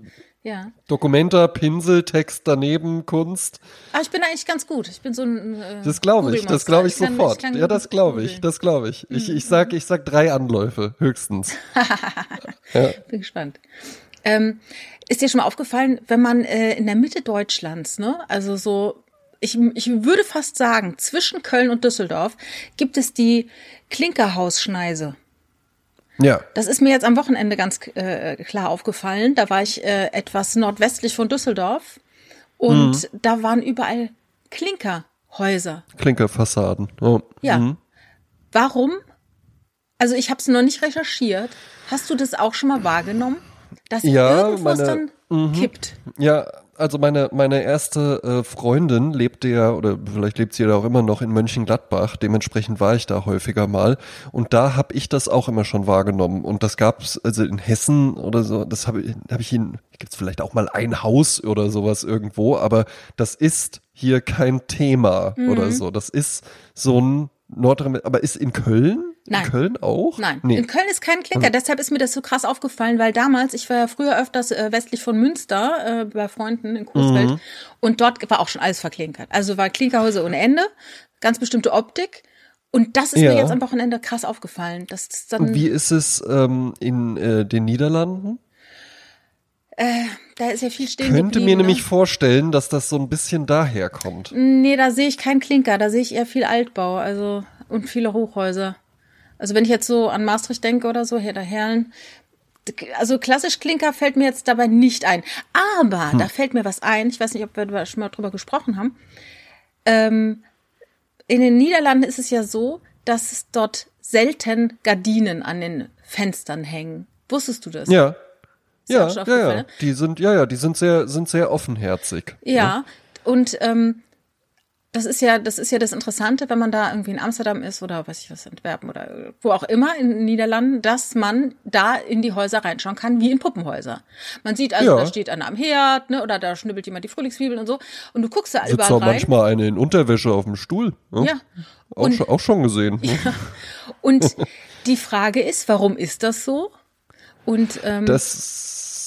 Ja. Dokumenta, Pinsel, Text daneben, Kunst. Ah, ich bin eigentlich ganz gut. Ich bin so ein. Äh, das glaube ich, das glaube ich, ich sofort. Kann, ich ja, das glaube ich, das glaube ich. Ich, ich sag, ich sag drei Anläufe, höchstens. ja. Bin gespannt. Ähm, ist dir schon mal aufgefallen, wenn man äh, in der Mitte Deutschlands, ne, also so, ich, ich würde fast sagen, zwischen Köln und Düsseldorf gibt es die Klinkerhausschneise. Ja. Das ist mir jetzt am Wochenende ganz äh, klar aufgefallen. Da war ich äh, etwas nordwestlich von Düsseldorf und mhm. da waren überall Klinkerhäuser. Klinkerfassaden. Oh. Ja. Mhm. Warum? Also ich habe es noch nicht recherchiert. Hast du das auch schon mal wahrgenommen, dass ja, irgendwas meine, dann mhm. kippt? Ja, also meine, meine erste äh, Freundin lebte ja, oder vielleicht lebt sie ja auch immer noch in Mönchengladbach, dementsprechend war ich da häufiger mal. Und da habe ich das auch immer schon wahrgenommen. Und das gab's also in Hessen oder so, das habe ich, hab ich in, gibt's vielleicht auch mal ein Haus oder sowas irgendwo, aber das ist hier kein Thema mhm. oder so. Das ist so ein Nordrhein, aber ist in Köln? Nein. In Köln auch? Nein. Nee. In Köln ist kein Klinker. Also, Deshalb ist mir das so krass aufgefallen, weil damals, ich war ja früher öfters äh, westlich von Münster äh, bei Freunden in Coesfeld mhm. und dort war auch schon alles verklinkert. Also war Klinkerhäuser ohne Ende, ganz bestimmte Optik. Und das ist ja. mir jetzt am Wochenende krass aufgefallen. Das ist dann, und wie ist es ähm, in äh, den Niederlanden? Äh, da ist ja viel stehen Ich Könnte mir ne? nämlich vorstellen, dass das so ein bisschen daher kommt. Nee, da sehe ich keinen Klinker, da sehe ich eher viel Altbau, also und viele Hochhäuser. Also wenn ich jetzt so an Maastricht denke oder so, Herr der Herren, also klassisch Klinker fällt mir jetzt dabei nicht ein. Aber hm. da fällt mir was ein. Ich weiß nicht, ob wir schon mal drüber gesprochen haben. Ähm, in den Niederlanden ist es ja so, dass es dort selten Gardinen an den Fenstern hängen. Wusstest du das? Ja. Ja, ja, ja. Die sind, ja, ja, die sind sehr, sind sehr offenherzig. Ja. ja. Und ähm, das ist ja, das ist ja das Interessante, wenn man da irgendwie in Amsterdam ist oder weiß ich was, Antwerpen oder wo auch immer in den Niederlanden, dass man da in die Häuser reinschauen kann, wie in Puppenhäuser. Man sieht also, ja. da steht einer am Herd, ne, oder da schnibbelt jemand die Frühlingszwiebeln und so. Und du guckst da Sitzt überall auch rein. manchmal eine in Unterwäsche auf dem Stuhl. Ne? Ja. Auch, und, schon, auch schon gesehen. Ne? Ja. Und die Frage ist, warum ist das so? Und ähm, das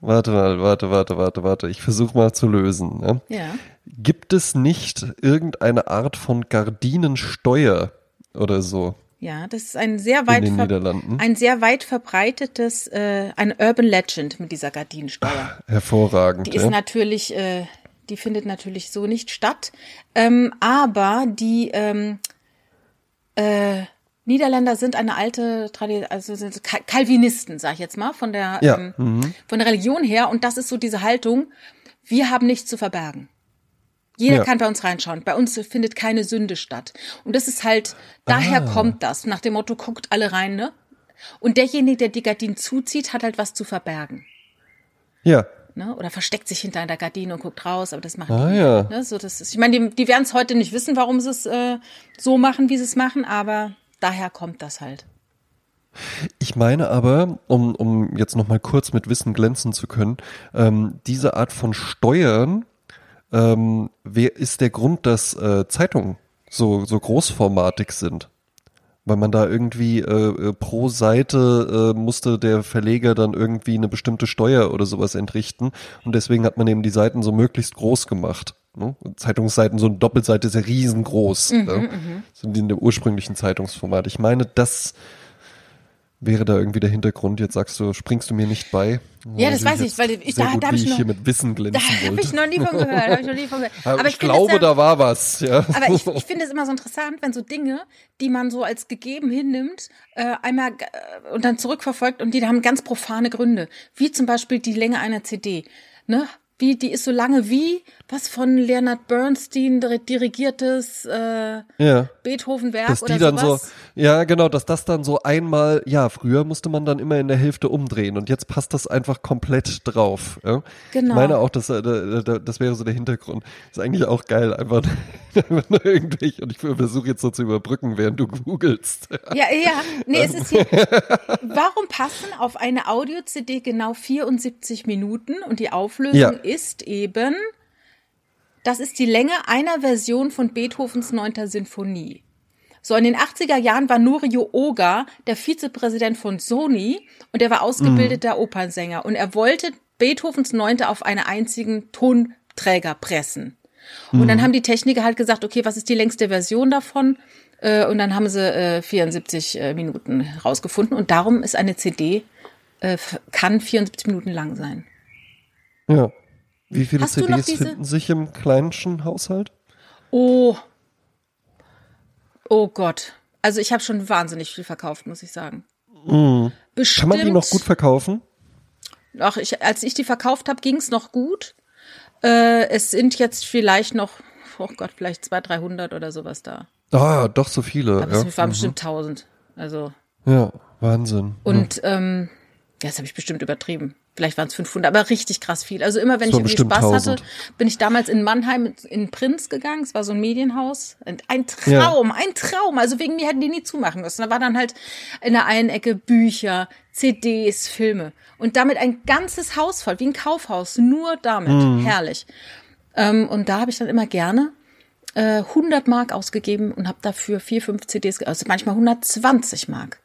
warte mal, warte, warte, warte, warte. Ich versuche mal zu lösen. Ne? Ja. Gibt es nicht irgendeine Art von Gardinensteuer oder so? Ja, das ist ein sehr weit, ein sehr weit verbreitetes, äh, ein Urban Legend mit dieser Gardinensteuer. Ach, hervorragend. Die ist natürlich, äh, die findet natürlich so nicht statt. Ähm, aber die ähm, äh, Niederländer sind eine alte Tradition, also sind Calvinisten, sag ich jetzt mal, von der, ja. ähm, mhm. von der Religion her. Und das ist so diese Haltung, wir haben nichts zu verbergen. Jeder ja. kann bei uns reinschauen. Bei uns findet keine Sünde statt. Und das ist halt, daher ah. kommt das, nach dem Motto, guckt alle rein, ne? Und derjenige, der die Gardinen zuzieht, hat halt was zu verbergen. Ja. Ne? Oder versteckt sich hinter einer Gardine und guckt raus, aber das machen ah, die. Ja. Ne? So, das ist, ich meine, die, die werden es heute nicht wissen, warum sie es äh, so machen, wie sie es machen, aber daher kommt das halt. Ich meine aber, um, um jetzt noch mal kurz mit Wissen glänzen zu können, ähm, diese Art von Steuern, ähm, wer ist der Grund, dass äh, Zeitungen so, so großformatig sind? weil man da irgendwie äh, pro Seite äh, musste der Verleger dann irgendwie eine bestimmte Steuer oder sowas entrichten und deswegen hat man eben die Seiten so möglichst groß gemacht. Ne? Zeitungsseiten, so eine Doppelseite ist ja riesengroß. Mhm, ne? Mhm. Sind die in dem ursprünglichen Zeitungsformat. Ich meine, das wäre da irgendwie der Hintergrund? Jetzt sagst du, springst du mir nicht bei? Ja, das weiß ich, weil ich da, da habe ich noch, hier mit Wissen glänzen Da habe ich noch nie von gehört, habe ich noch nie von gehört. Aber, aber ich, ich glaube, ja, da war was, ja. Aber ich, ich finde es immer so interessant, wenn so Dinge, die man so als gegeben hinnimmt, äh, einmal äh, und dann zurückverfolgt und die haben ganz profane Gründe, wie zum Beispiel die Länge einer CD. Ne? Wie, die ist so lange wie was von Leonard Bernstein dirigiertes äh, ja. Beethoven-Werk dass oder die dann sowas. so, ja genau, dass das dann so einmal, ja, früher musste man dann immer in der Hälfte umdrehen und jetzt passt das einfach komplett drauf. Ja? Genau. Ich meine auch, das, äh, das wäre so der Hintergrund. Ist eigentlich auch geil, einfach, nur irgendwelche, und ich versuche jetzt so zu überbrücken, während du googelst. Ja, ja, nee, es ist hier, warum passen auf eine Audio-CD genau 74 Minuten und die Auflösung ja ist eben, das ist die Länge einer Version von Beethovens neunter Sinfonie. So, in den 80er Jahren war Norio Oga der Vizepräsident von Sony und er war ausgebildeter mhm. Opernsänger und er wollte Beethovens neunte auf einen einzigen Tonträger pressen. Und dann mhm. haben die Techniker halt gesagt, okay, was ist die längste Version davon? Äh, und dann haben sie äh, 74 äh, Minuten rausgefunden und darum ist eine CD, äh, kann 74 Minuten lang sein. Ja. Wie viele Hast CDs finden sich im kleinsten Haushalt? Oh. Oh Gott. Also ich habe schon wahnsinnig viel verkauft, muss ich sagen. Mm. Kann man die noch gut verkaufen? Ach, ich, als ich die verkauft habe, ging es noch gut. Äh, es sind jetzt vielleicht noch, oh Gott, vielleicht 200, 300 oder sowas da. Ah, doch so viele. Aber ja. es waren mhm. bestimmt 1000. Also. Ja, Wahnsinn. Und ja. ähm, das habe ich bestimmt übertrieben. Vielleicht waren es 500, aber richtig krass viel. Also immer, wenn ich irgendwie Spaß 1000. hatte, bin ich damals in Mannheim in Prinz gegangen. Es war so ein Medienhaus. Ein Traum, ja. ein Traum. Also wegen mir hätten die nie zumachen müssen. Da war dann halt in der einen Ecke Bücher, CDs, Filme. Und damit ein ganzes Haus voll, wie ein Kaufhaus. Nur damit. Mhm. Herrlich. Ähm, und da habe ich dann immer gerne äh, 100 Mark ausgegeben und habe dafür vier, fünf CDs, also manchmal 120 Mark.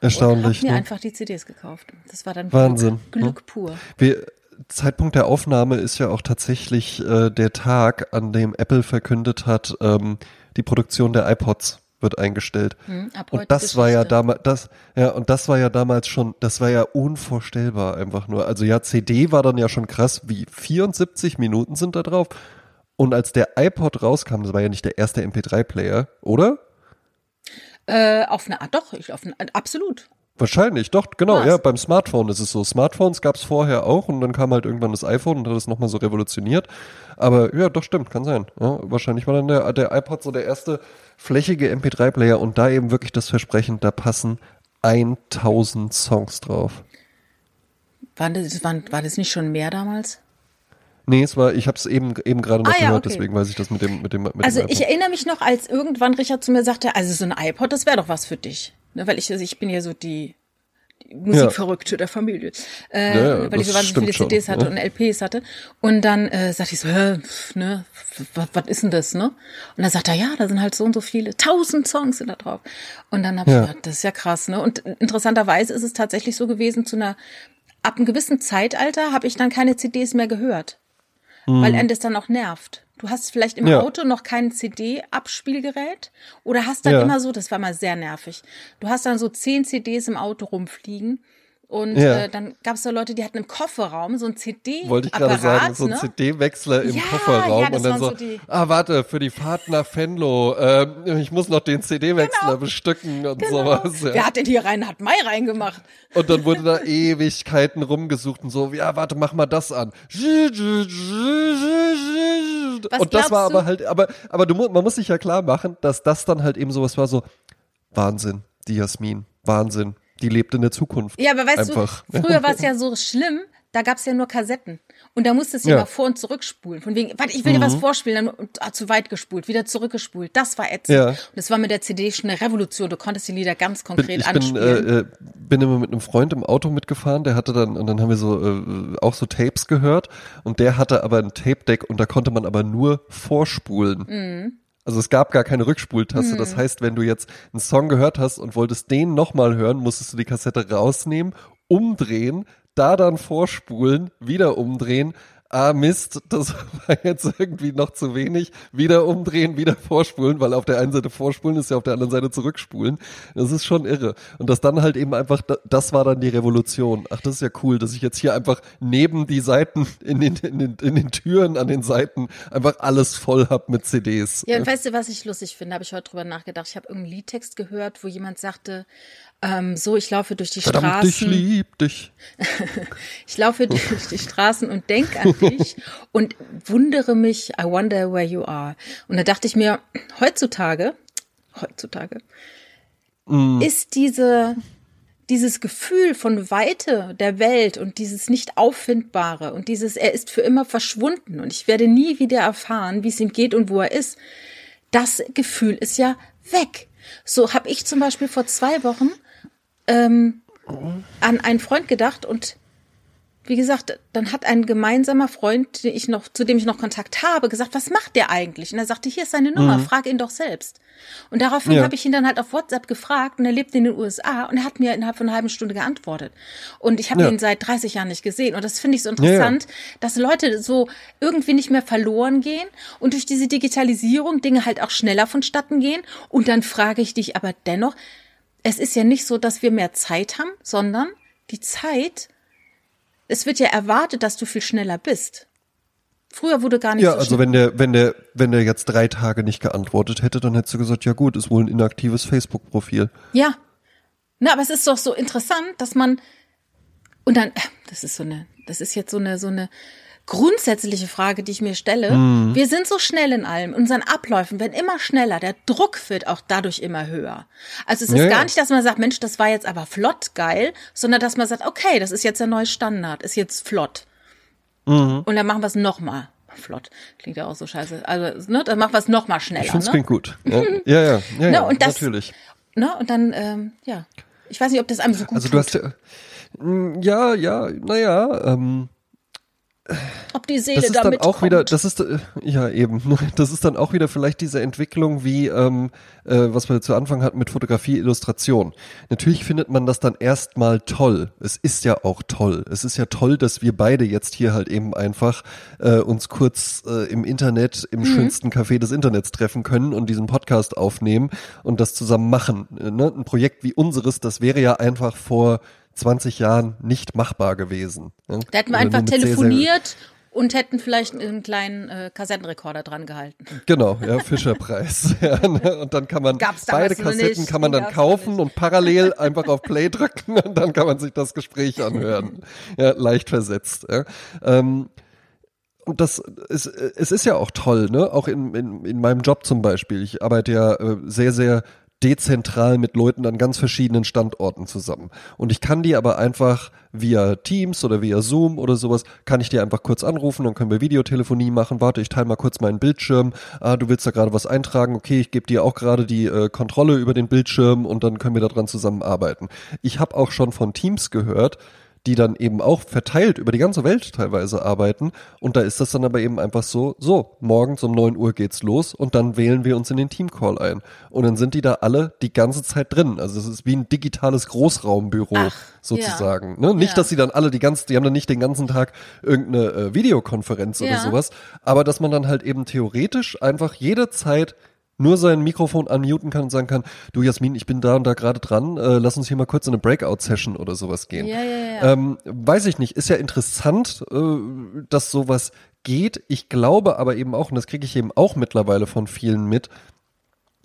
Erstaunlich. Ich habe mir ne? einfach die CDs gekauft. Das war dann Wahnsinn, Glück, Glück pur. Wir, Zeitpunkt der Aufnahme ist ja auch tatsächlich äh, der Tag, an dem Apple verkündet hat, ähm, die Produktion der iPods wird eingestellt. Hm, und das war ja damals, das, ja, und das war ja damals schon, das war ja unvorstellbar einfach nur. Also ja, CD war dann ja schon krass, wie 74 Minuten sind da drauf. Und als der iPod rauskam, das war ja nicht der erste MP3-Player, oder? Äh, auf eine Art, doch, ich, auf eine, absolut. Wahrscheinlich, doch, genau, Was? ja, beim Smartphone ist es so. Smartphones gab es vorher auch und dann kam halt irgendwann das iPhone und hat es nochmal so revolutioniert. Aber ja, doch, stimmt, kann sein. Ja, wahrscheinlich war dann der, der iPod so der erste flächige MP3-Player und da eben wirklich das Versprechen, da passen 1000 Songs drauf. War das, war, war das nicht schon mehr damals? Nee, es war, ich habe es eben eben gerade noch ah, gehört, ja, okay. deswegen weiß ich das mit dem mit dem mit Also dem ich erinnere mich noch, als irgendwann Richard zu mir sagte, also so ein iPod, das wäre doch was für dich, ne, weil ich also ich bin ja so die, die Musikverrückte ja. der Familie, äh, ja, ja, weil ich so wahnsinnig viele CDs schon, hatte ne? und LPs hatte und dann äh, sagte ich so, hä, ne, was, was ist denn das, ne? Und dann sagt er, ja, da sind halt so und so viele, tausend Songs sind da drauf. Und dann habe ich gedacht, das ist ja krass, ne? Und interessanterweise ist es tatsächlich so gewesen, zu einer ab einem gewissen Zeitalter habe ich dann keine CDs mehr gehört mhm. weil einen das dann auch nervt. Du hast vielleicht im ja. Auto noch kein CD-Abspielgerät oder hast dann ja. immer so, das war mal sehr nervig, du hast dann so zehn CDs im Auto rumfliegen und ja. äh, dann gab es da Leute, die hatten im Kofferraum so ein CD. Wollte ich gerade sagen, so ein ne? CD-Wechsler im ja, Kofferraum ja, und dann so, so ah warte, für die Fahrt nach Venlo, äh, ich muss noch den CD-Wechsler genau. bestücken und genau. sowas. Ja. Wer hat denn hier rein, hat Mai reingemacht? Und dann wurde da Ewigkeiten rumgesucht und so, ja warte, mach mal das an. Was und das war aber halt, aber, aber du, man muss sich ja klar machen, dass das dann halt eben sowas war so, Wahnsinn, die Jasmin, Wahnsinn die lebt in der Zukunft. Ja, aber weißt Einfach. du, früher war es ja so schlimm, da gab es ja nur Kassetten. Und da musstest du ja. immer vor- und zurückspulen. Von wegen, warte, ich will mhm. dir was mhm. vorspielen, dann ah, zu weit gespult, wieder zurückgespult. Das war ätzend. Ja. Und das war mit der CD schon eine Revolution. Du konntest die Lieder ganz konkret bin, ich anspielen. Bin, äh, äh, bin immer mit einem Freund im Auto mitgefahren, der hatte dann, und dann haben wir so äh, auch so Tapes gehört. Und der hatte aber ein Tape-Deck und da konnte man aber nur vorspulen. Mhm. Also es gab gar keine Rückspultaste. Mhm. Das heißt, wenn du jetzt einen Song gehört hast und wolltest den nochmal hören, musstest du die Kassette rausnehmen, umdrehen, da dann vorspulen, wieder umdrehen, ah Mist, das war jetzt irgendwie noch zu wenig, wieder umdrehen, wieder vorspulen, weil auf der einen Seite vorspulen ist ja auf der anderen Seite zurückspulen. Das ist schon irre. Und das dann halt eben einfach, das war dann die Revolution. Ach, das ist ja cool, dass ich jetzt hier einfach neben die Seiten, in den, in den, in den Türen, an den Seiten einfach alles voll hab mit CDs. Ja, und weißt du, was ich lustig finde, habe ich heute drüber nachgedacht. Ich habe irgendeinen Liedtext gehört, wo jemand sagte, ähm, so, ich laufe durch die Verdammt, Straßen. Ich lieb dich. ich laufe durch die Straßen und denk an dich und wundere mich, I wonder where you are. Und da dachte ich mir, heutzutage, heutzutage, mm. ist diese, dieses Gefühl von Weite der Welt und dieses nicht auffindbare und dieses, er ist für immer verschwunden und ich werde nie wieder erfahren, wie es ihm geht und wo er ist. Das Gefühl ist ja weg. So habe ich zum Beispiel vor zwei Wochen ähm, an einen Freund gedacht und wie gesagt, dann hat ein gemeinsamer Freund, den ich noch, zu dem ich noch Kontakt habe, gesagt, was macht der eigentlich? Und er sagte, hier ist seine Nummer, mhm. frag ihn doch selbst. Und daraufhin ja. habe ich ihn dann halt auf WhatsApp gefragt und er lebt in den USA und er hat mir innerhalb von einer halben Stunde geantwortet. Und ich habe ja. ihn seit 30 Jahren nicht gesehen. Und das finde ich so interessant, ja, dass Leute so irgendwie nicht mehr verloren gehen und durch diese Digitalisierung Dinge halt auch schneller vonstatten gehen. Und dann frage ich dich aber dennoch, es ist ja nicht so, dass wir mehr Zeit haben, sondern die Zeit, es wird ja erwartet, dass du viel schneller bist. Früher wurde gar nicht ja, so also wenn der, wenn der, wenn der jetzt drei Tage nicht geantwortet hätte, dann hättest du gesagt, ja gut, ist wohl ein inaktives Facebook-Profil. Ja. Na, aber es ist doch so interessant, dass man, und dann, das ist so eine, das ist jetzt so eine, so eine, grundsätzliche Frage, die ich mir stelle. Mhm. Wir sind so schnell in allem, unseren Abläufen werden immer schneller, der Druck wird auch dadurch immer höher. Also es ist ja, gar nicht, dass man sagt, Mensch, das war jetzt aber flott geil, sondern dass man sagt, okay, das ist jetzt der neue Standard, ist jetzt flott. Mhm. Und dann machen wir es nochmal. Flott. Klingt ja auch so scheiße. Also, ne, dann machen wir es nochmal schneller. Ich finde ne? klingt gut. Ja, ja, ja, ja, ne, und das, natürlich. Ne, und dann, ähm, ja. Ich weiß nicht, ob das einem so gut Also du tut. hast ja, ja, ja, naja, ähm, ob die Seele das ist damit dann auch kommt. wieder, das ist äh, ja eben, das ist dann auch wieder vielleicht diese Entwicklung wie ähm, äh, was wir zu Anfang hatten mit Fotografie, Illustration. Natürlich findet man das dann erstmal toll. Es ist ja auch toll. Es ist ja toll, dass wir beide jetzt hier halt eben einfach äh, uns kurz äh, im Internet im mhm. schönsten Café des Internets treffen können und diesen Podcast aufnehmen und das zusammen machen. Äh, ne? Ein Projekt wie unseres, das wäre ja einfach vor 20 Jahren nicht machbar gewesen. Ne? Da hätten wir einfach telefoniert sehr, sehr und hätten vielleicht einen kleinen äh, Kassettenrekorder dran gehalten. Genau, ja, Fischerpreis. ja, ne? Und dann kann man beide Kassetten kann man dann kaufen und parallel einfach auf Play drücken und dann kann man sich das Gespräch anhören. Ja, leicht versetzt. Ja. Ähm, und das ist, es ist ja auch toll, ne? Auch in, in, in meinem Job zum Beispiel. Ich arbeite ja äh, sehr, sehr dezentral mit Leuten an ganz verschiedenen Standorten zusammen. Und ich kann die aber einfach via Teams oder via Zoom oder sowas, kann ich dir einfach kurz anrufen, dann können wir Videotelefonie machen. Warte, ich teile mal kurz meinen Bildschirm. Ah, du willst da gerade was eintragen. Okay, ich gebe dir auch gerade die äh, Kontrolle über den Bildschirm und dann können wir daran zusammenarbeiten. Ich habe auch schon von Teams gehört, die dann eben auch verteilt über die ganze Welt teilweise arbeiten. Und da ist das dann aber eben einfach so, so, morgens um neun Uhr geht's los und dann wählen wir uns in den Teamcall ein. Und dann sind die da alle die ganze Zeit drin. Also es ist wie ein digitales Großraumbüro Ach, sozusagen. Ja. Ne? Nicht, ja. dass sie dann alle die ganze, die haben dann nicht den ganzen Tag irgendeine äh, Videokonferenz ja. oder sowas, aber dass man dann halt eben theoretisch einfach jederzeit nur sein Mikrofon unmuten kann und sagen kann, du Jasmin, ich bin da und da gerade dran, äh, lass uns hier mal kurz in eine Breakout-Session oder sowas gehen. Ja, ja, ja. Ähm, weiß ich nicht, ist ja interessant, äh, dass sowas geht. Ich glaube aber eben auch, und das kriege ich eben auch mittlerweile von vielen mit,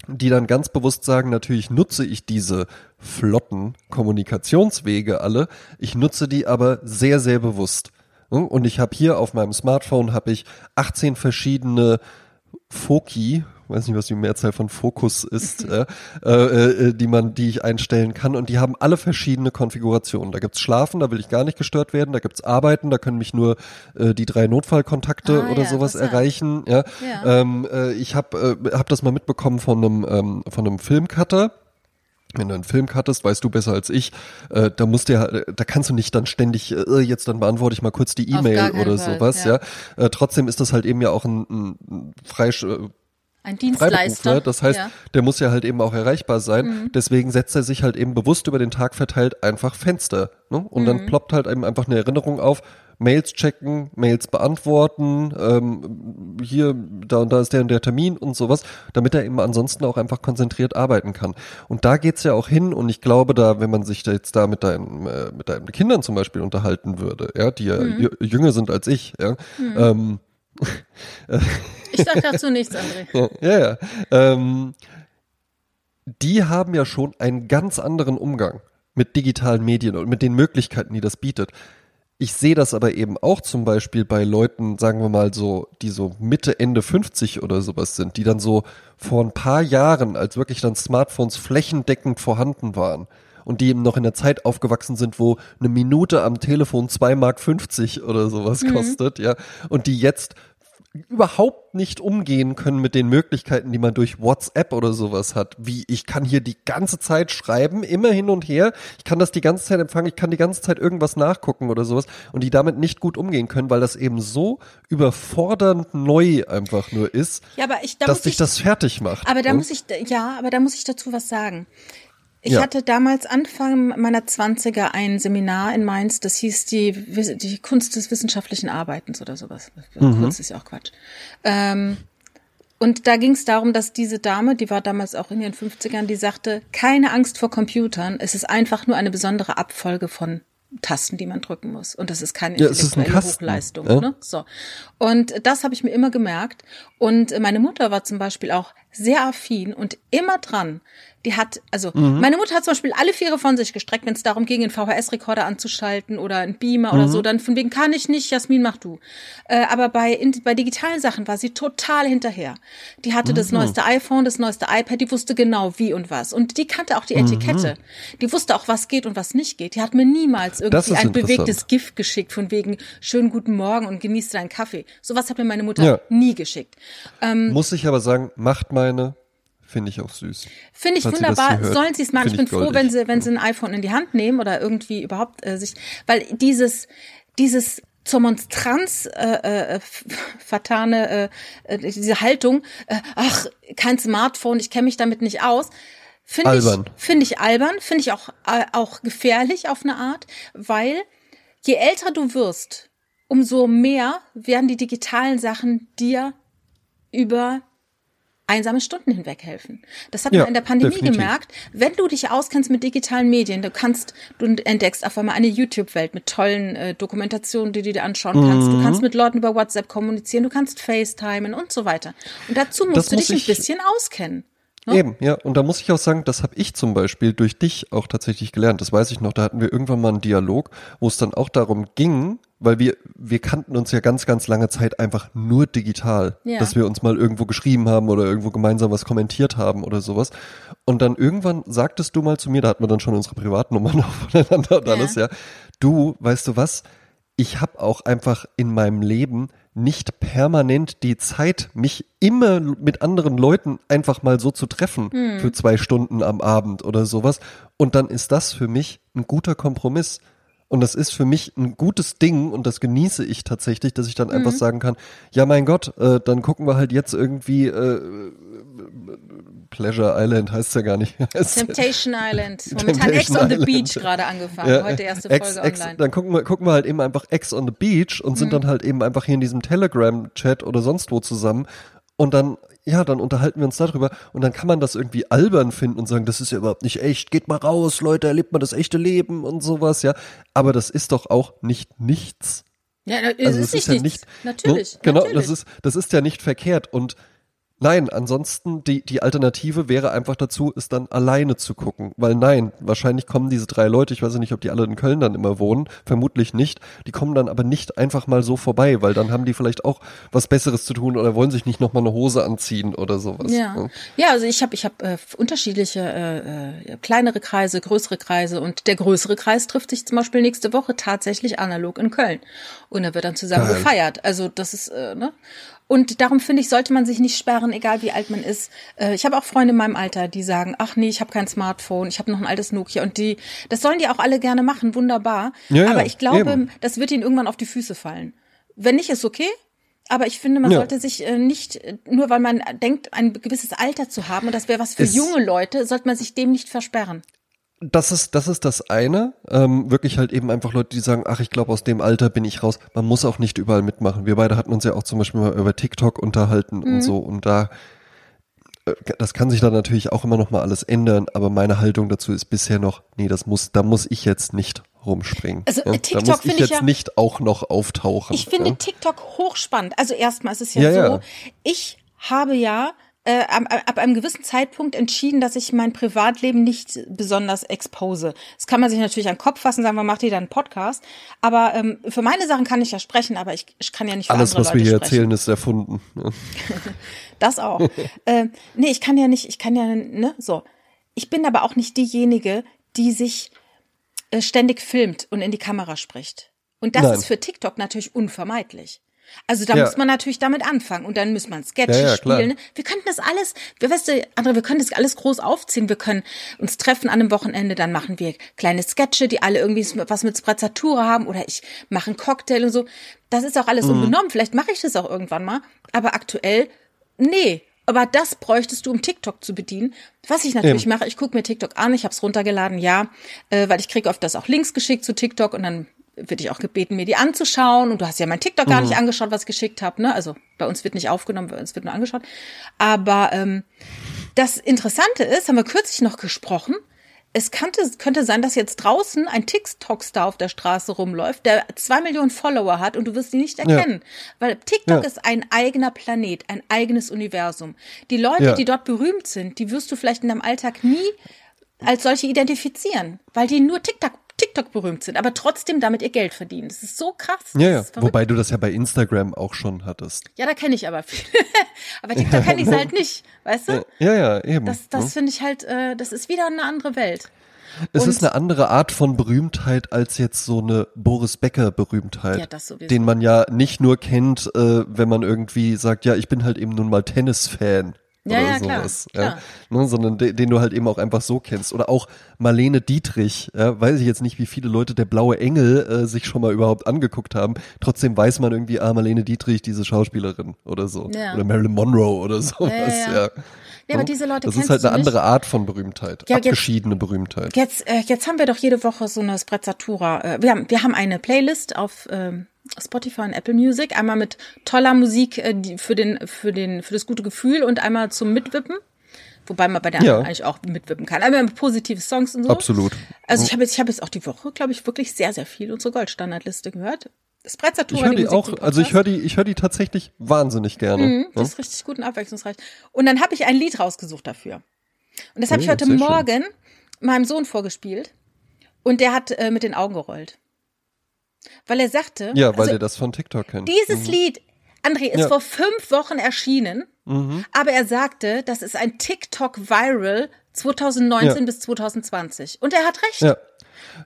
die dann ganz bewusst sagen, natürlich nutze ich diese flotten Kommunikationswege alle, ich nutze die aber sehr, sehr bewusst. Und ich habe hier auf meinem Smartphone habe ich 18 verschiedene Foki, weiß nicht, was die Mehrzahl von Fokus ist, äh, äh, die man, die ich einstellen kann. Und die haben alle verschiedene Konfigurationen. Da gibt's Schlafen, da will ich gar nicht gestört werden. Da gibt's Arbeiten, da können mich nur äh, die drei Notfallkontakte ah, oder ja, sowas erreichen. Ja. ja. Ähm, äh, ich habe äh, hab das mal mitbekommen von einem ähm, von einem Filmcutter wenn du einen Film cuttest, weißt du besser als ich, äh, da musst du ja, da kannst du nicht dann ständig, äh, jetzt dann beantworte ich mal kurz die E-Mail oder Fall, sowas, ja. ja. Äh, trotzdem ist das halt eben ja auch ein, ein Freisch äh, ein Dienstleister. Das heißt, ja. der muss ja halt eben auch erreichbar sein. Mhm. Deswegen setzt er sich halt eben bewusst über den Tag verteilt einfach Fenster. Ne? Und mhm. dann ploppt halt eben einfach eine Erinnerung auf, Mails checken, Mails beantworten, ähm, hier, da und da ist der und der Termin und sowas, damit er eben ansonsten auch einfach konzentriert arbeiten kann. Und da geht's ja auch hin und ich glaube da, wenn man sich da jetzt da mit deinen, äh, mit deinen Kindern zum Beispiel unterhalten würde, ja, die ja mhm. jünger sind als ich, ja, mhm. ähm, ich sag dazu nichts, André. Ja, ja. Ähm, die haben ja schon einen ganz anderen Umgang mit digitalen Medien und mit den Möglichkeiten, die das bietet. Ich sehe das aber eben auch zum Beispiel bei Leuten, sagen wir mal so, die so Mitte, Ende 50 oder sowas sind, die dann so vor ein paar Jahren, als wirklich dann Smartphones flächendeckend vorhanden waren und die eben noch in der Zeit aufgewachsen sind, wo eine Minute am Telefon 2,50 Mark oder sowas mhm. kostet, ja, und die jetzt überhaupt nicht umgehen können mit den Möglichkeiten, die man durch WhatsApp oder sowas hat. Wie ich kann hier die ganze Zeit schreiben, immer hin und her. Ich kann das die ganze Zeit empfangen, ich kann die ganze Zeit irgendwas nachgucken oder sowas und die damit nicht gut umgehen können, weil das eben so überfordernd neu einfach nur ist, ja, aber ich, da dass dich das fertig macht. Aber da und? muss ich, ja, aber da muss ich dazu was sagen. Ich ja. hatte damals Anfang meiner Zwanziger ein Seminar in Mainz, das hieß die, die Kunst des wissenschaftlichen Arbeitens oder sowas. Mhm. Kunst ist ja auch Quatsch. Ähm, und da ging es darum, dass diese Dame, die war damals auch in ihren 50ern, die sagte, keine Angst vor Computern, es ist einfach nur eine besondere Abfolge von Tasten, die man drücken muss. Und das ist keine intellektuelle ja, Hochleistung. Ja? Ne? So. Und das habe ich mir immer gemerkt. Und meine Mutter war zum Beispiel auch sehr affin und immer dran, die hat, also mhm. meine Mutter hat zum Beispiel alle Viere von sich gestreckt, wenn es darum ging, einen VHS-Rekorder anzuschalten oder einen Beamer mhm. oder so, dann von wegen kann ich nicht, Jasmin, mach du. Äh, aber bei, in, bei digitalen Sachen war sie total hinterher. Die hatte mhm. das neueste iPhone, das neueste iPad, die wusste genau wie und was. Und die kannte auch die Etikette. Mhm. Die wusste auch, was geht und was nicht geht. Die hat mir niemals irgendwie ein bewegtes Gift geschickt, von wegen schönen guten Morgen und genießt deinen Kaffee. Sowas hat mir meine Mutter ja. nie geschickt. Ähm, Muss ich aber sagen, macht meine Finde ich auch süß. Finde ich Falls wunderbar. Sie Sollen sie es machen? Ich bin froh, wenn sie, wenn sie ein iPhone in die Hand nehmen oder irgendwie überhaupt äh, sich, weil dieses, dieses zur Monstranz äh, äh, vertane äh, äh, diese Haltung, äh, ach, kein Smartphone, ich kenne mich damit nicht aus, finde ich finde ich albern, finde ich auch äh, auch gefährlich auf eine Art, weil je älter du wirst, umso mehr werden die digitalen Sachen dir über einsame Stunden hinweg helfen. Das hat ja, man in der Pandemie definitiv. gemerkt. Wenn du dich auskennst mit digitalen Medien, du kannst, du entdeckst auf einmal eine YouTube-Welt mit tollen äh, Dokumentationen, die du dir anschauen mhm. kannst. Du kannst mit Leuten über WhatsApp kommunizieren, du kannst FaceTimen und so weiter. Und dazu musst das du muss dich ein bisschen auskennen. Ne? Eben, ja. Und da muss ich auch sagen, das habe ich zum Beispiel durch dich auch tatsächlich gelernt. Das weiß ich noch. Da hatten wir irgendwann mal einen Dialog, wo es dann auch darum ging, weil wir, wir kannten uns ja ganz, ganz lange Zeit einfach nur digital, ja. dass wir uns mal irgendwo geschrieben haben oder irgendwo gemeinsam was kommentiert haben oder sowas. Und dann irgendwann sagtest du mal zu mir, da hatten wir dann schon unsere Privatnummern auch voneinander und ja. alles, ja. Du, weißt du was? Ich habe auch einfach in meinem Leben nicht permanent die Zeit, mich immer mit anderen Leuten einfach mal so zu treffen hm. für zwei Stunden am Abend oder sowas. Und dann ist das für mich ein guter Kompromiss. Und das ist für mich ein gutes Ding und das genieße ich tatsächlich, dass ich dann mhm. einfach sagen kann, ja mein Gott, äh, dann gucken wir halt jetzt irgendwie äh, Pleasure Island heißt es ja gar nicht. Temptation Island. Momentan Temptation Ex on the Beach gerade angefangen. Ja, Heute erste Folge Ex, Ex, online. Dann gucken wir, gucken wir halt eben einfach Ex on the Beach und sind mhm. dann halt eben einfach hier in diesem Telegram-Chat oder sonst wo zusammen. Und dann ja, dann unterhalten wir uns darüber und dann kann man das irgendwie albern finden und sagen, das ist ja überhaupt nicht echt, geht mal raus, Leute, erlebt mal das echte Leben und sowas, ja. Aber das ist doch auch nicht nichts. Ja, das also, ist, ist ja nicht, Natürlich. Ne? Genau, natürlich. das ist, das ist ja nicht verkehrt und Nein, ansonsten die, die Alternative wäre einfach dazu, es dann alleine zu gucken. Weil nein, wahrscheinlich kommen diese drei Leute, ich weiß nicht, ob die alle in Köln dann immer wohnen, vermutlich nicht, die kommen dann aber nicht einfach mal so vorbei, weil dann haben die vielleicht auch was Besseres zu tun oder wollen sich nicht nochmal eine Hose anziehen oder sowas. Ja, ja, ja also ich habe ich hab, äh, unterschiedliche äh, äh, kleinere Kreise, größere Kreise und der größere Kreis trifft sich zum Beispiel nächste Woche tatsächlich analog in Köln. Und da wird dann zusammen Geil. gefeiert. Also das ist, äh, ne? Und darum finde ich, sollte man sich nicht sperren, egal wie alt man ist. Äh, ich habe auch Freunde in meinem Alter, die sagen, ach nee, ich habe kein Smartphone, ich habe noch ein altes Nokia. Und die, das sollen die auch alle gerne machen, wunderbar. Ja, Aber ich glaube, eben. das wird ihnen irgendwann auf die Füße fallen. Wenn nicht, ist okay. Aber ich finde, man ja. sollte sich äh, nicht, nur weil man denkt, ein gewisses Alter zu haben, und das wäre was für es junge Leute, sollte man sich dem nicht versperren das ist, das ist das eine. Ähm, wirklich halt eben einfach Leute, die sagen, ach, ich glaube, aus dem Alter bin ich raus. Man muss auch nicht überall mitmachen. Wir beide hatten uns ja auch zum Beispiel mal über TikTok unterhalten mhm. und so. Und da, äh, das kann sich dann natürlich auch immer noch mal alles ändern. Aber meine Haltung dazu ist bisher noch, nee, das muss, da muss ich jetzt nicht rumspringen. Also ja? TikTok da muss ich jetzt ja, nicht auch noch auftauchen. Ich finde ja? TikTok hochspannend. Also erstmal ist es ja, so, ich habe ja äh, ab, ab einem gewissen Zeitpunkt entschieden, dass ich mein Privatleben nicht besonders expose. Das kann man sich natürlich an den Kopf fassen, sagen, wir macht ihr dann einen Podcast. Aber ähm, für meine Sachen kann ich ja sprechen, aber ich, ich kann ja nicht für Alles, andere was Leute wir hier sprechen. erzählen, ist erfunden. das auch. äh, nee, ich kann ja nicht, ich kann ja, ne, so. Ich bin aber auch nicht diejenige, die sich äh, ständig filmt und in die Kamera spricht. Und das Nein. ist für TikTok natürlich unvermeidlich. Also da ja. muss man natürlich damit anfangen und dann muss man Sketche ja, ja, spielen. Wir könnten das alles, wir weißt du, André, wir können das alles groß aufziehen. Wir können uns treffen an einem Wochenende, dann machen wir kleine Sketche, die alle irgendwie was mit Sprezzatura haben oder ich mache einen Cocktail und so. Das ist auch alles mhm. unbenommen. Vielleicht mache ich das auch irgendwann mal, aber aktuell nee. Aber das bräuchtest du, um TikTok zu bedienen. Was ich natürlich Eben. mache, ich gucke mir TikTok an, ich habe es runtergeladen, ja, äh, weil ich kriege oft das auch Links geschickt zu TikTok und dann wird ich auch gebeten, mir die anzuschauen. Und du hast ja mein TikTok gar mhm. nicht angeschaut, was ich geschickt habe. Ne? Also bei uns wird nicht aufgenommen, bei uns wird nur angeschaut. Aber ähm, das Interessante ist, haben wir kürzlich noch gesprochen, es könnte, könnte sein, dass jetzt draußen ein TikTok-Star auf der Straße rumläuft, der zwei Millionen Follower hat und du wirst ihn nicht erkennen. Ja. Weil TikTok ja. ist ein eigener Planet, ein eigenes Universum. Die Leute, ja. die dort berühmt sind, die wirst du vielleicht in deinem Alltag nie als solche identifizieren, weil die nur TikTok TikTok berühmt sind, aber trotzdem damit ihr Geld verdienen. Das ist so krass. Ja, ja. Wobei du das ja bei Instagram auch schon hattest. Ja, da kenne ich aber viel. aber TikTok kenne ich halt nicht, weißt du? Ja, ja, eben. Das, das ne? finde ich halt, äh, das ist wieder eine andere Welt. Es Und ist eine andere Art von Berühmtheit als jetzt so eine Boris Becker Berühmtheit, ja, den man ja nicht nur kennt, äh, wenn man irgendwie sagt, ja, ich bin halt eben nun mal Tennisfan ja, oder ja, sowas. Klar, ja. Klar. Ne, sondern de, den du halt eben auch einfach so kennst. Oder auch Marlene Dietrich, ja, weiß ich jetzt nicht, wie viele Leute der blaue Engel äh, sich schon mal überhaupt angeguckt haben. Trotzdem weiß man irgendwie, ah, Marlene Dietrich, diese Schauspielerin oder so. Ja. Oder Marilyn Monroe oder sowas, ja. ja. Ja, aber diese Leute Das ist halt eine andere Art von Berühmtheit, ja, abgeschiedene jetzt, Berühmtheit. Jetzt, äh, jetzt haben wir doch jede Woche so eine Sprezzatura. Äh, wir, haben, wir haben eine Playlist auf ähm, Spotify und Apple Music, einmal mit toller Musik äh, für, den, für, den, für das gute Gefühl und einmal zum Mitwippen. Wobei man bei der anderen ja. eigentlich auch mitwippen kann. Aber mit positive Songs und so. Absolut. Also ich habe jetzt, ich habe jetzt auch die Woche, glaube ich, wirklich sehr, sehr viel unsere Goldstandardliste gehört. Sprezzatura. Ich höre die, die auch, also ich höre die, ich höre die tatsächlich wahnsinnig gerne. Mhm, das ist richtig gut und abwechslungsreich. Und dann habe ich ein Lied rausgesucht dafür. Und das habe ich heute Morgen schön. meinem Sohn vorgespielt. Und der hat äh, mit den Augen gerollt. Weil er sagte. Ja, weil also, er das von TikTok kennt. Dieses mhm. Lied, André, ist ja. vor fünf Wochen erschienen. Mhm. Aber er sagte, das ist ein TikTok-Viral 2019 ja. bis 2020. Und er hat recht. Ja,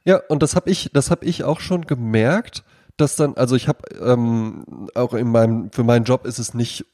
ja und das habe ich, das habe ich auch schon gemerkt, dass dann, also ich habe ähm, auch in meinem, für meinen Job ist es nicht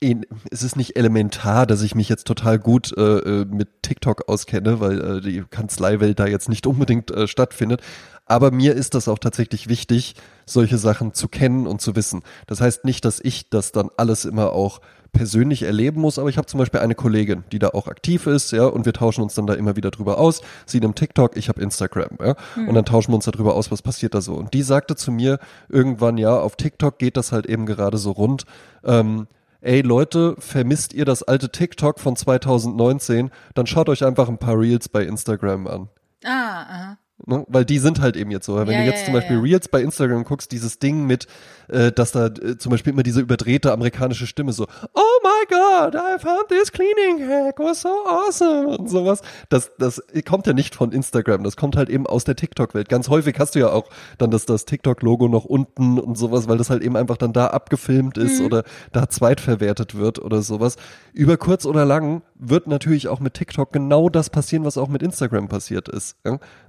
es ist nicht elementar, dass ich mich jetzt total gut äh, äh, mit TikTok auskenne, weil äh, die Kanzleiwelt da jetzt nicht unbedingt äh, stattfindet. Aber mir ist das auch tatsächlich wichtig, solche Sachen zu kennen und zu wissen. Das heißt nicht, dass ich das dann alles immer auch persönlich erleben muss, aber ich habe zum Beispiel eine Kollegin, die da auch aktiv ist, ja, und wir tauschen uns dann da immer wieder drüber aus. Sie nimmt TikTok, ich habe Instagram, ja, mhm. und dann tauschen wir uns darüber aus, was passiert da so. Und die sagte zu mir irgendwann, ja, auf TikTok geht das halt eben gerade so rund. Ähm, ey Leute, vermisst ihr das alte TikTok von 2019, dann schaut euch einfach ein paar Reels bei Instagram an. Ah, aha. Ne? Weil die sind halt eben jetzt so. Wenn ja, du jetzt ja, zum Beispiel ja. Reels bei Instagram guckst, dieses Ding mit, äh, dass da äh, zum Beispiel immer diese überdrehte amerikanische Stimme so, oh my god, I found this cleaning hack, was so awesome und sowas. Das, das kommt ja nicht von Instagram, das kommt halt eben aus der TikTok-Welt. Ganz häufig hast du ja auch dann das, das TikTok-Logo noch unten und sowas, weil das halt eben einfach dann da abgefilmt ist mhm. oder da zweitverwertet wird oder sowas. Über kurz oder lang wird natürlich auch mit TikTok genau das passieren, was auch mit Instagram passiert ist.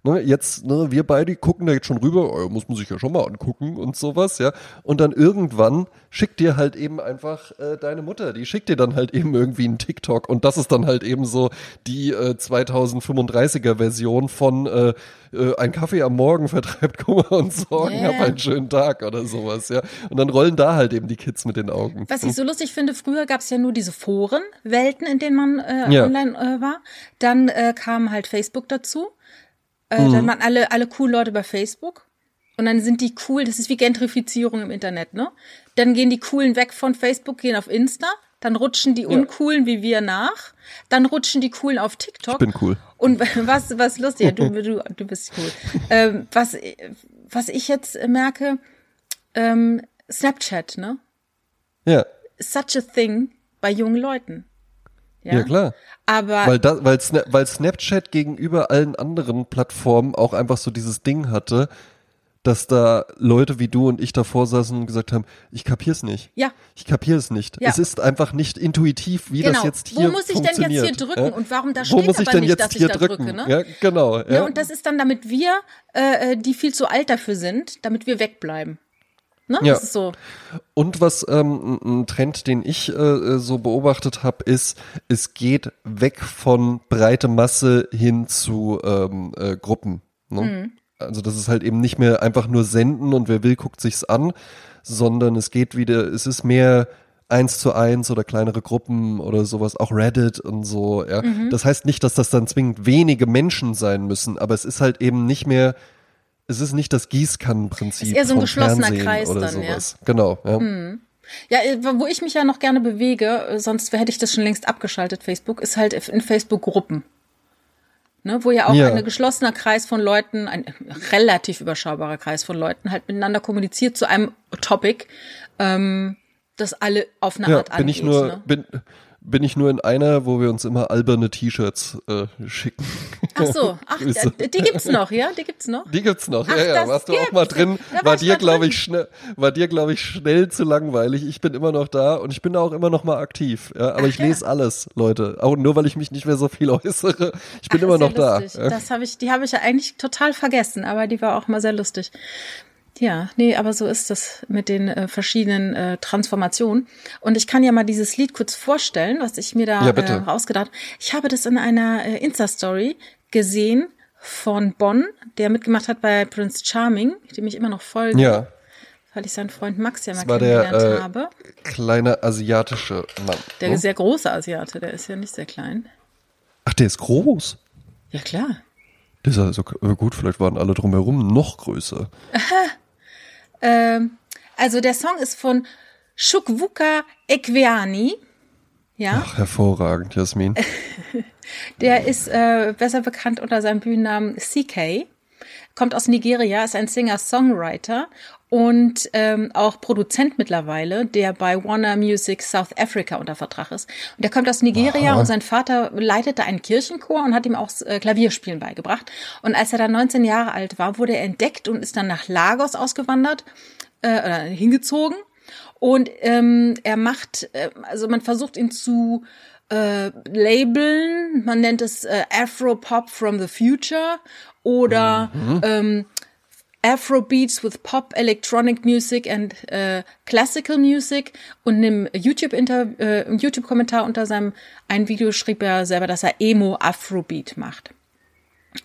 Ne? Jetzt ne, wir beide gucken da jetzt schon rüber, oh, muss man sich ja schon mal angucken und sowas, ja. Und dann irgendwann schickt dir halt eben einfach äh, deine Mutter, die schickt dir dann halt eben irgendwie einen TikTok und das ist dann halt eben so die äh, 2035er Version von äh, äh, ein Kaffee am Morgen vertreibt Kummer und Sorgen, yeah. hab einen schönen Tag oder sowas, ja. Und dann rollen da halt eben die Kids mit den Augen. Was ich so lustig finde, früher gab es ja nur diese Forenwelten, in denen man äh, ja. online äh, war. Dann äh, kam halt Facebook dazu. Äh, mhm. Dann waren alle, alle cool Leute bei Facebook. Und dann sind die cool, das ist wie Gentrifizierung im Internet, ne? Dann gehen die coolen weg von Facebook, gehen auf Insta. Dann rutschen die uncoolen wie wir nach. Dann rutschen die coolen auf TikTok. Ich bin cool. Und was, was lustig, ja, du, du, du bist cool. ähm, was, was ich jetzt merke, ähm, Snapchat, ne? Ja. Such a thing bei jungen Leuten. Ja, ja klar. Aber weil, da, weil, Sna weil Snapchat gegenüber allen anderen Plattformen auch einfach so dieses Ding hatte, dass da Leute wie du und ich davor saßen und gesagt haben, ich kapier's nicht. Ja. Ich kapier's nicht. Ja. Es ist einfach nicht intuitiv, wie genau. das jetzt hier funktioniert. Wo muss ich denn jetzt hier drücken ja? und warum da steht Wo muss ich denn nicht, jetzt hier drücken? Drücke, ne? Ja, genau. Ja. ja. und das ist dann, damit wir, äh, äh, die viel zu alt dafür sind, damit wir wegbleiben. Ne? Ja. So. Und was ähm, ein Trend, den ich äh, so beobachtet habe, ist, es geht weg von breite Masse hin zu ähm, äh, Gruppen. Ne? Mhm. Also das ist halt eben nicht mehr einfach nur senden und wer will, guckt sich's an, sondern es geht wieder, es ist mehr eins zu eins oder kleinere Gruppen oder sowas, auch Reddit und so. Ja. Mhm. Das heißt nicht, dass das dann zwingend wenige Menschen sein müssen, aber es ist halt eben nicht mehr es ist nicht das Gießkannenprinzip. Es ist eher so ein geschlossener Fernsehen Kreis oder dann, sowas. ja. Genau, ja. Hm. Ja, äh, wo ich mich ja noch gerne bewege, äh, sonst hätte ich das schon längst abgeschaltet, Facebook, ist halt in Facebook-Gruppen. Ne, wo ja auch ja. ein geschlossener Kreis von Leuten, ein relativ überschaubarer Kreis von Leuten halt miteinander kommuniziert zu einem Topic, ähm, das alle auf eine ja, Art bin Ich nur, ne? bin, bin ich nur in einer, wo wir uns immer alberne T-Shirts äh, schicken. Ach so, ach, die gibt's noch, ja? Die gibt's noch? Die gibt's noch, ach, ja, ja. Warst du auch mal drin? Da war, dir, glaube ich, schnell, war dir, glaube ich, schnell zu langweilig. Ich bin immer noch da und ich bin da auch immer noch mal aktiv. Ja, aber ach, ich lese ja. alles, Leute. Auch nur, weil ich mich nicht mehr so viel äußere. Ich bin ach, immer noch da. Ja. Das habe ich, die habe ich ja eigentlich total vergessen, aber die war auch mal sehr lustig. Ja, nee, aber so ist das mit den äh, verschiedenen äh, Transformationen. Und ich kann ja mal dieses Lied kurz vorstellen, was ich mir da ja, äh, rausgedacht. Ich habe das in einer äh, Insta-Story gesehen von Bonn, der mitgemacht hat bei Prince Charming, dem ich immer noch folge. Ja. Weil ich seinen Freund Max ja mal das kennengelernt der, äh, habe. Kleine asiatische Mann. Der ne? sehr große Asiate, der ist ja nicht sehr klein. Ach, der ist groß? Ja, klar. Das ist also gut, vielleicht waren alle drumherum noch größer. Ähm, also der Song ist von Shukwuka Ekweani. Ja. Ach, hervorragend, Jasmin. der ist äh, besser bekannt unter seinem Bühnennamen CK. Kommt aus Nigeria, ist ein Singer-Songwriter und ähm, auch Produzent mittlerweile, der bei Warner Music South Africa unter Vertrag ist. Und der kommt aus Nigeria Aha. und sein Vater leitete einen Kirchenchor und hat ihm auch äh, Klavierspielen beigebracht. Und als er dann 19 Jahre alt war, wurde er entdeckt und ist dann nach Lagos ausgewandert, äh, oder hingezogen. Und ähm, er macht, äh, also man versucht ihn zu äh, labeln, man nennt es äh, Afro Pop from the Future oder mhm. ähm, Afrobeats with Pop, Electronic Music and äh, Classical Music. Und in einem YouTube-Kommentar äh, YouTube unter seinem ein Video schrieb er selber, dass er Emo Afrobeat macht.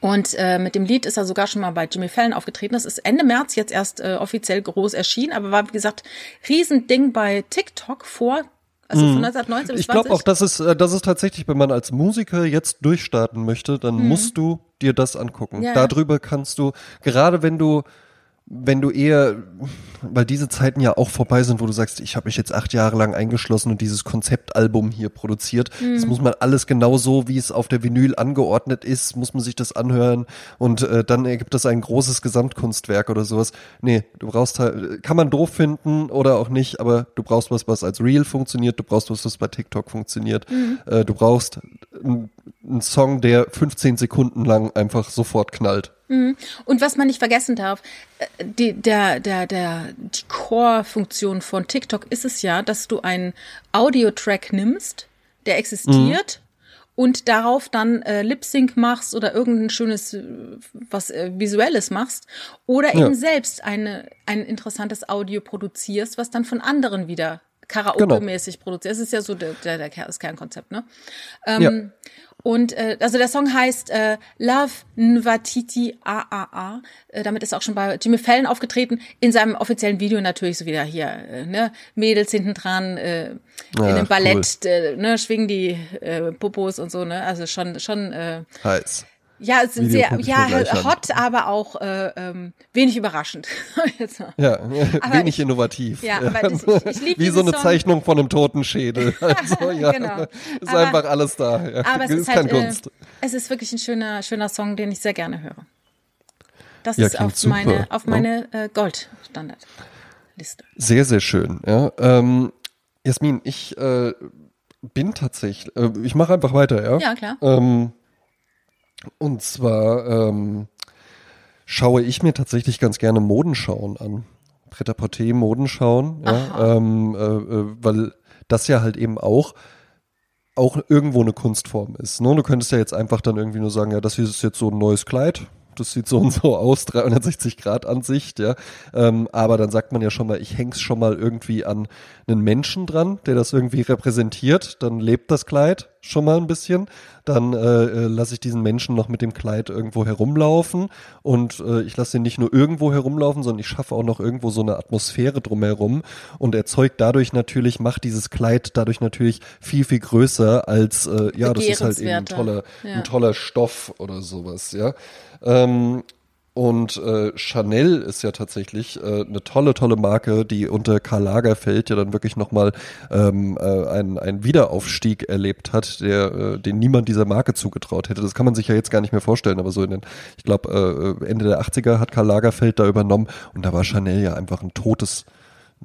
Und äh, mit dem Lied ist er sogar schon mal bei Jimmy Fallon aufgetreten. Das ist Ende März jetzt erst äh, offiziell groß erschienen, aber war, wie gesagt, Riesending bei TikTok vor also von 1919 bis Ich glaube auch, dass es, äh, das ist tatsächlich, wenn man als Musiker jetzt durchstarten möchte, dann mhm. musst du dir das angucken. Ja. Darüber kannst du, gerade wenn du wenn du eher, weil diese Zeiten ja auch vorbei sind, wo du sagst, ich habe mich jetzt acht Jahre lang eingeschlossen und dieses Konzeptalbum hier produziert. Mhm. Das muss man alles genau so, wie es auf der Vinyl angeordnet ist, muss man sich das anhören und äh, dann ergibt das ein großes Gesamtkunstwerk oder sowas. Nee, du brauchst halt, kann man doof finden oder auch nicht, aber du brauchst was, was als Real funktioniert, du brauchst was, was bei TikTok funktioniert. Mhm. Äh, du brauchst einen Song, der 15 Sekunden lang einfach sofort knallt. Mhm. Und was man nicht vergessen darf, äh, die, der, der, der, die Core-Funktion von TikTok ist es ja, dass du einen Audio-Track nimmst, der existiert, mhm. und darauf dann äh, Lip-Sync machst oder irgendein schönes, äh, was äh, Visuelles machst, oder ja. eben selbst eine, ein interessantes Audio produzierst, was dann von anderen wieder Karaoke-mäßig genau. produziert. Das ist ja so der, der, der, das Kernkonzept, ne? Ähm, ja. Und äh, also der Song heißt äh, Love Nvatiti AAA. Äh, damit ist auch schon bei Jimmy Fallon aufgetreten. In seinem offiziellen Video natürlich so wieder hier, äh, ne, Mädels hinten dran, äh, ja, in einem Ballett, cool. äh, ne, schwingen die äh, Popos und so, ne? Also schon, schon äh, heiß. Ja, es sind sehr, ja, hot, aber auch äh, ähm, wenig überraschend. ja, wenig ich, innovativ. Ja, aber das, ich, ich Wie so eine Song. Zeichnung von einem toten Schädel. Also, ja, genau. ist aber, einfach alles da. Ja. Aber es ist, ist halt, Kunst. Äh, es ist wirklich ein schöner, schöner Song, den ich sehr gerne höre. Das ja, ist auf super. meine, auf meine äh, Gold-Standard-Liste. Sehr, sehr schön. Ja, ähm, Jasmin, ich äh, bin tatsächlich, äh, ich mache einfach weiter, ja? Ja, klar. Ähm, und zwar ähm, schaue ich mir tatsächlich ganz gerne Modenschauen an. Pret-à-Porter Modenschauen, ja, ähm, äh, äh, weil das ja halt eben auch auch irgendwo eine Kunstform ist. Ne? Du könntest ja jetzt einfach dann irgendwie nur sagen, ja, das hier ist jetzt so ein neues Kleid, das sieht so und so aus, 360 Grad Ansicht, ja. Ähm, aber dann sagt man ja schon mal, ich häng's schon mal irgendwie an einen Menschen dran, der das irgendwie repräsentiert, dann lebt das Kleid schon mal ein bisschen. Dann äh, äh, lasse ich diesen Menschen noch mit dem Kleid irgendwo herumlaufen und äh, ich lasse ihn nicht nur irgendwo herumlaufen, sondern ich schaffe auch noch irgendwo so eine Atmosphäre drumherum und erzeugt dadurch natürlich, macht dieses Kleid dadurch natürlich viel, viel größer als, äh, ja, das ist halt eben ein toller, ja. ein toller Stoff oder sowas, ja. Ähm, und äh, Chanel ist ja tatsächlich äh, eine tolle, tolle Marke, die unter Karl Lagerfeld ja dann wirklich nochmal ähm, äh, einen, Wiederaufstieg erlebt hat, der, äh, den niemand dieser Marke zugetraut hätte. Das kann man sich ja jetzt gar nicht mehr vorstellen, aber so in den, ich glaube, äh, Ende der 80er hat Karl Lagerfeld da übernommen und da war Chanel ja einfach ein totes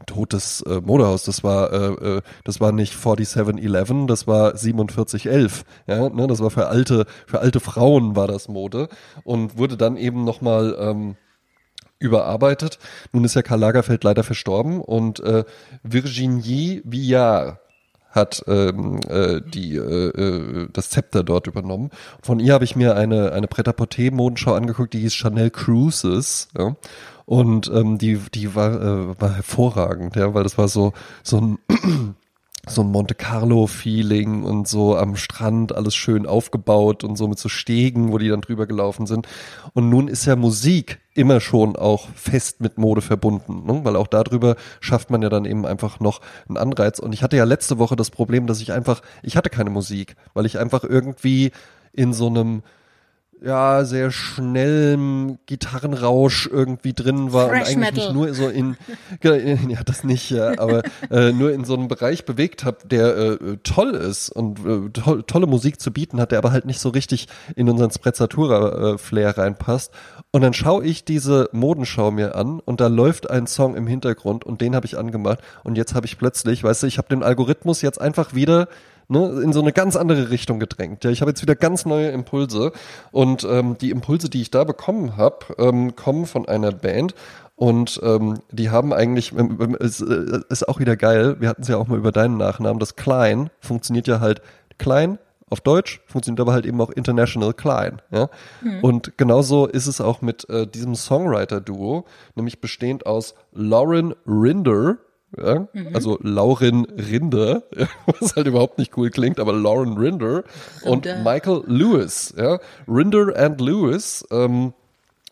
totes äh, Modehaus. Das war, äh, äh, das war nicht 4711, das war 4711. Ja, ne? Das war für alte, für alte Frauen war das Mode und wurde dann eben nochmal ähm, überarbeitet. Nun ist ja Karl Lagerfeld leider verstorben und äh, Virginie Villard hat ähm, äh, die äh, äh, das Zepter dort übernommen. Von ihr habe ich mir eine eine Pret-à-Porter-Modenschau angeguckt, die hieß Chanel Cruises. Ja? Und ähm, die, die war, äh, war hervorragend, ja, weil das war so, so ein so ein Monte Carlo Feeling und so am Strand alles schön aufgebaut und so mit so Stegen, wo die dann drüber gelaufen sind. Und nun ist ja Musik immer schon auch fest mit Mode verbunden, ne? weil auch darüber schafft man ja dann eben einfach noch einen Anreiz. Und ich hatte ja letzte Woche das Problem, dass ich einfach, ich hatte keine Musik, weil ich einfach irgendwie in so einem ja, sehr schnellem Gitarrenrausch irgendwie drin war Fresh und eigentlich Metal. mich nur so in, ja, das nicht, ja, aber äh, nur in so einem Bereich bewegt habe, der äh, toll ist und äh, to tolle Musik zu bieten hat, der aber halt nicht so richtig in unseren Sprezzatura-Flair reinpasst. Und dann schaue ich diese Modenschau mir an und da läuft ein Song im Hintergrund und den habe ich angemacht und jetzt habe ich plötzlich, weißt du, ich habe den Algorithmus jetzt einfach wieder ne, in so eine ganz andere Richtung gedrängt. Ja, ich habe jetzt wieder ganz neue Impulse und ähm, die Impulse, die ich da bekommen habe, ähm, kommen von einer Band und ähm, die haben eigentlich, ähm, es äh, ist auch wieder geil, wir hatten es ja auch mal über deinen Nachnamen, das Klein funktioniert ja halt klein auf Deutsch, funktioniert aber halt eben auch international klein. Ja? Mhm. Und genauso ist es auch mit äh, diesem Songwriter-Duo, nämlich bestehend aus Lauren Rinder, ja? Mhm. Also Lauren Rinder, was halt überhaupt nicht cool klingt, aber Lauren Rinder und Michael Lewis. Ja? Rinder and Lewis, ähm,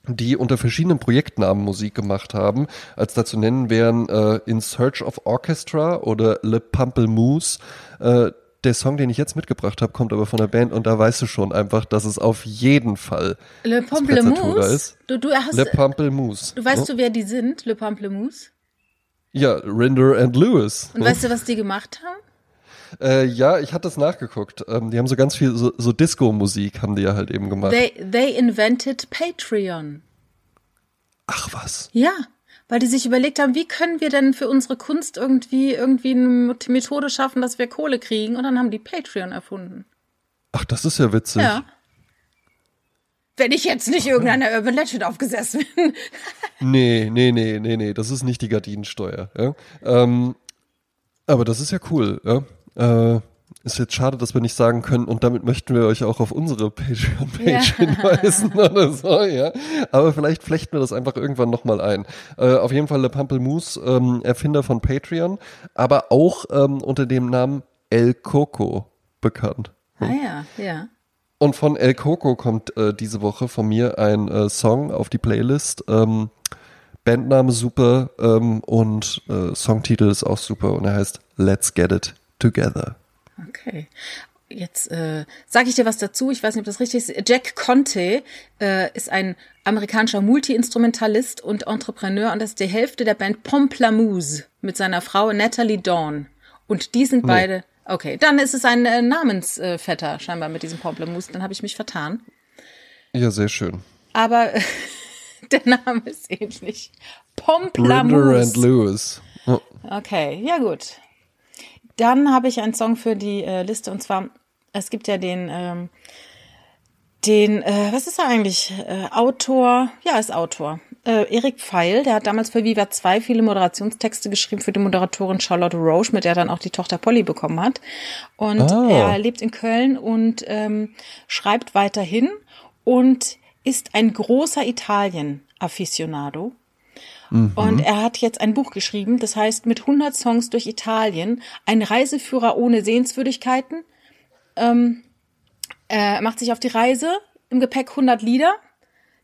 die unter verschiedenen Projektnamen Musik gemacht haben. Als dazu nennen wären äh, In Search of Orchestra oder Le Pamplemousse. Äh, der Song, den ich jetzt mitgebracht habe, kommt aber von der Band und da weißt du schon einfach, dass es auf jeden Fall Le Pamplemousse ist. Du, du hast, Le Pamplemousse. Du weißt ja? du, wer die sind, Le Pamplemousse? Ja, Rinder and Lewis. Und weißt du, was die gemacht haben? Äh, ja, ich hatte es nachgeguckt. Ähm, die haben so ganz viel, so, so Disco-Musik haben die ja halt eben gemacht. They, they invented Patreon. Ach was. Ja, weil die sich überlegt haben, wie können wir denn für unsere Kunst irgendwie, irgendwie eine Methode schaffen, dass wir Kohle kriegen. Und dann haben die Patreon erfunden. Ach, das ist ja witzig. Ja. Wenn ich jetzt nicht irgendeiner Urban Legend aufgesessen bin. nee, nee, nee, nee, nee, das ist nicht die Gardinensteuer. Ja? Ähm, aber das ist ja cool. Ja? Äh, ist jetzt schade, dass wir nicht sagen können, und damit möchten wir euch auch auf unsere Patreon-Page ja. hinweisen oder so, ja. Aber vielleicht flechten wir das einfach irgendwann nochmal ein. Äh, auf jeden Fall Le Pamplemousse, ähm, Erfinder von Patreon, aber auch ähm, unter dem Namen El Coco bekannt. Ah ja, ja. Und von El Coco kommt äh, diese Woche von mir ein äh, Song auf die Playlist. Ähm, Bandname super ähm, und äh, Songtitel ist auch super und er heißt Let's Get It Together. Okay. Jetzt äh, sage ich dir was dazu. Ich weiß nicht, ob das richtig ist. Jack Conte äh, ist ein amerikanischer Multi-Instrumentalist und Entrepreneur und das ist die Hälfte der Band Pomplamoose mit seiner Frau Natalie Dawn. Und die sind nee. beide. Okay, dann ist es ein äh, Namensvetter scheinbar mit diesem Pomplamoose. Dann habe ich mich vertan. Ja, sehr schön. Aber der Name ist ähnlich. Pomplamoose. and Lewis. Oh. Okay, ja gut. Dann habe ich einen Song für die äh, Liste und zwar, es gibt ja den, ähm, den, äh, was ist er eigentlich? Äh, Autor, ja, ist Autor. Äh, Erik Pfeil, der hat damals für Viva 2 viele Moderationstexte geschrieben für die Moderatorin Charlotte Roche, mit der er dann auch die Tochter Polly bekommen hat. Und oh. er lebt in Köln und ähm, schreibt weiterhin und ist ein großer Italien-Afficionado. Mhm. Und er hat jetzt ein Buch geschrieben, das heißt mit 100 Songs durch Italien, ein Reiseführer ohne Sehenswürdigkeiten. Ähm, er macht sich auf die Reise, im Gepäck 100 Lieder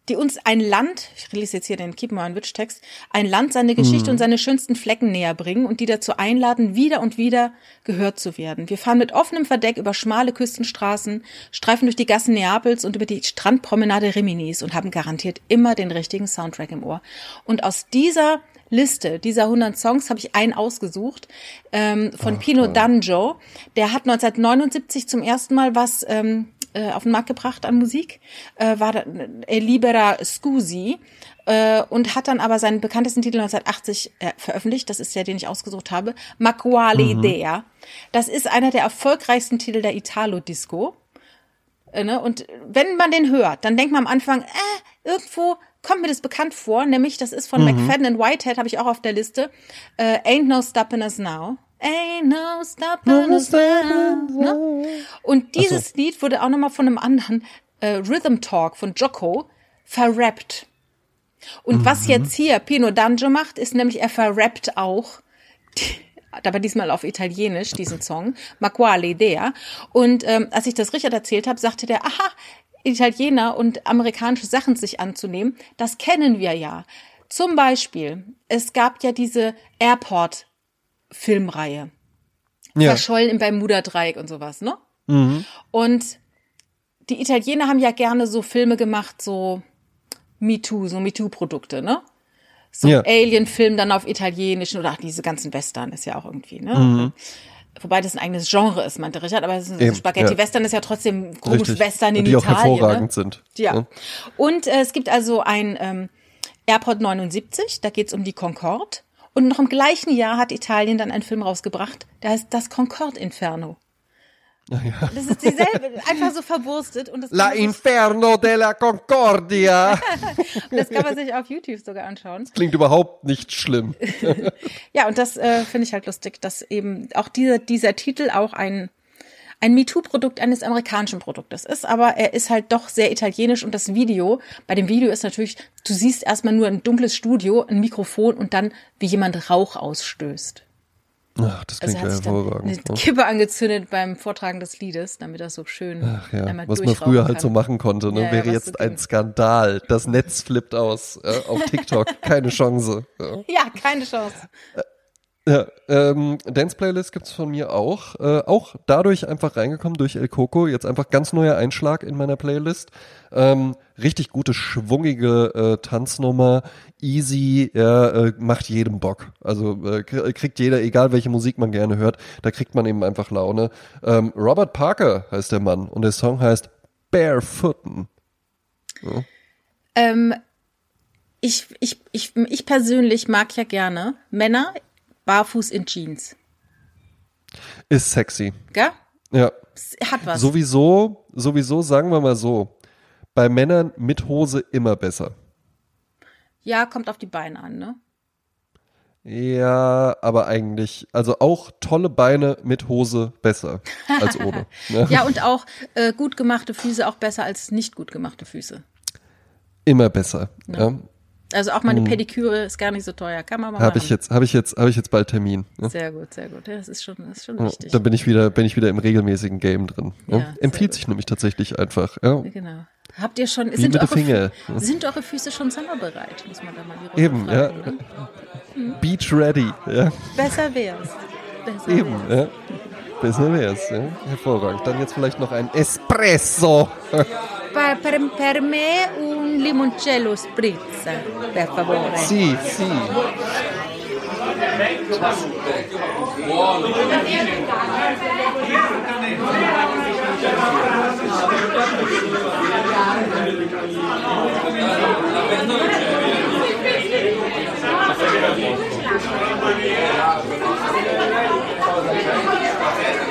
die uns ein Land, ich lese jetzt hier den Keep My Witch Text, ein Land seine Geschichte mhm. und seine schönsten Flecken näher bringen und die dazu einladen, wieder und wieder gehört zu werden. Wir fahren mit offenem Verdeck über schmale Küstenstraßen, streifen durch die Gassen Neapels und über die Strandpromenade Riminis und haben garantiert immer den richtigen Soundtrack im Ohr. Und aus dieser Liste dieser 100 Songs habe ich einen ausgesucht ähm, von Ach, Pino. Danjo. Der hat 1979 zum ersten Mal was ähm, äh, auf den Markt gebracht an Musik, äh, war äh, Libera Scusi äh, und hat dann aber seinen bekanntesten Titel 1980 äh, veröffentlicht. Das ist der, den ich ausgesucht habe. Ma quale mhm. idea. Das ist einer der erfolgreichsten Titel der Italo-Disco. Äh, ne? Und wenn man den hört, dann denkt man am Anfang, äh, irgendwo kommt mir das bekannt vor, nämlich das ist von mhm. McFadden and Whitehead, habe ich auch auf der Liste. Äh, Ain't No Stopping Us Now. Ain't no stopping us now. Ne? Und dieses so. Lied wurde auch nochmal von einem anderen äh, Rhythm Talk von Jocko verrappt. Und mhm. was jetzt hier Pino Danjo macht, ist nämlich, er verrappt auch, aber diesmal auf Italienisch, diesen Song, Ma quale idea. Und ähm, als ich das Richard erzählt habe, sagte der, aha, Italiener und amerikanische Sachen sich anzunehmen, das kennen wir ja. Zum Beispiel, es gab ja diese Airport Filmreihe. Ja. Verschollen im Bermuda-Dreieck und sowas, ne? Mhm. Und die Italiener haben ja gerne so Filme gemacht, so MeToo, so MeToo-Produkte, ne? So ja. Alien-Film dann auf Italienischen oder ach, diese ganzen Western ist ja auch irgendwie, ne? Mhm. Wobei das ein eigenes Genre ist, meinte Richard, aber Spaghetti-Western ja. ist ja trotzdem komisch Western in die Italien. Die auch hervorragend ne? sind. Ja. ja. Und äh, es gibt also ein ähm, Airport 79, da geht's um die Concorde. Und noch im gleichen Jahr hat Italien dann einen Film rausgebracht, der heißt Das Concorde Inferno. Ja. Das ist dieselbe, einfach so verwurstet. Und das La Inferno della Concordia. und das kann man sich auf YouTube sogar anschauen. Das klingt überhaupt nicht schlimm. ja, und das äh, finde ich halt lustig, dass eben auch dieser, dieser Titel auch ein ein MeToo-Produkt eines amerikanischen Produktes ist, aber er ist halt doch sehr italienisch und das Video, bei dem Video ist natürlich, du siehst erstmal nur ein dunkles Studio, ein Mikrofon und dann, wie jemand Rauch ausstößt. Ach, das klingt also ja hervorragend. Eine ne? Kippe angezündet beim Vortragen des Liedes, damit das so schön Ach ja, was man früher halt kann. halt so machen konnte, ne? Ja, wäre jetzt so ein Skandal. Das Netz flippt aus äh, auf TikTok, keine Chance. Ja. ja, keine Chance. Ja, ähm, Dance Playlist gibt's von mir auch. Äh, auch dadurch einfach reingekommen durch El Coco. Jetzt einfach ganz neuer Einschlag in meiner Playlist. Ähm, richtig gute, schwungige äh, Tanznummer. Easy, ja, äh, macht jedem Bock. Also äh, kriegt jeder, egal welche Musik man gerne hört, da kriegt man eben einfach Laune. Ähm, Robert Parker heißt der Mann und der Song heißt Barefooten. Ja. Ähm, ich, ich, ich, ich persönlich mag ja gerne Männer barfuß in Jeans. Ist sexy. Gell? Ja. Hat was. Sowieso, sowieso sagen wir mal so, bei Männern mit Hose immer besser. Ja, kommt auf die Beine an, ne? Ja, aber eigentlich, also auch tolle Beine mit Hose besser als ohne. Ne? ja, und auch äh, gut gemachte Füße auch besser als nicht gut gemachte Füße. Immer besser. Ja. ja. Also auch mal eine hm. Pediküre ist gar nicht so teuer, kann man mal hab machen. Ich jetzt, habe ich jetzt, habe ich jetzt bald Termin. Ne? Sehr gut, sehr gut. Ja, das ist schon, das ist schon wichtig. Dann bin ich wieder, bin ich wieder im regelmäßigen Game drin. Ja, Empfiehlt sich nämlich tatsächlich einfach. Ja. Genau. Habt ihr schon, sind eure, Finger. sind eure Füße schon sommerbereit? Muss man da mal die Runde Eben, fragen, ja. Ne? Hm? Beach ready, ja. Besser wär's. Besser Eben, wär's. ja. Besser wär's, ja. Hervorragend. Dann jetzt vielleicht noch ein Espresso. per, per, per me un limoncello spritz, per favore. Sì, sì. Amen.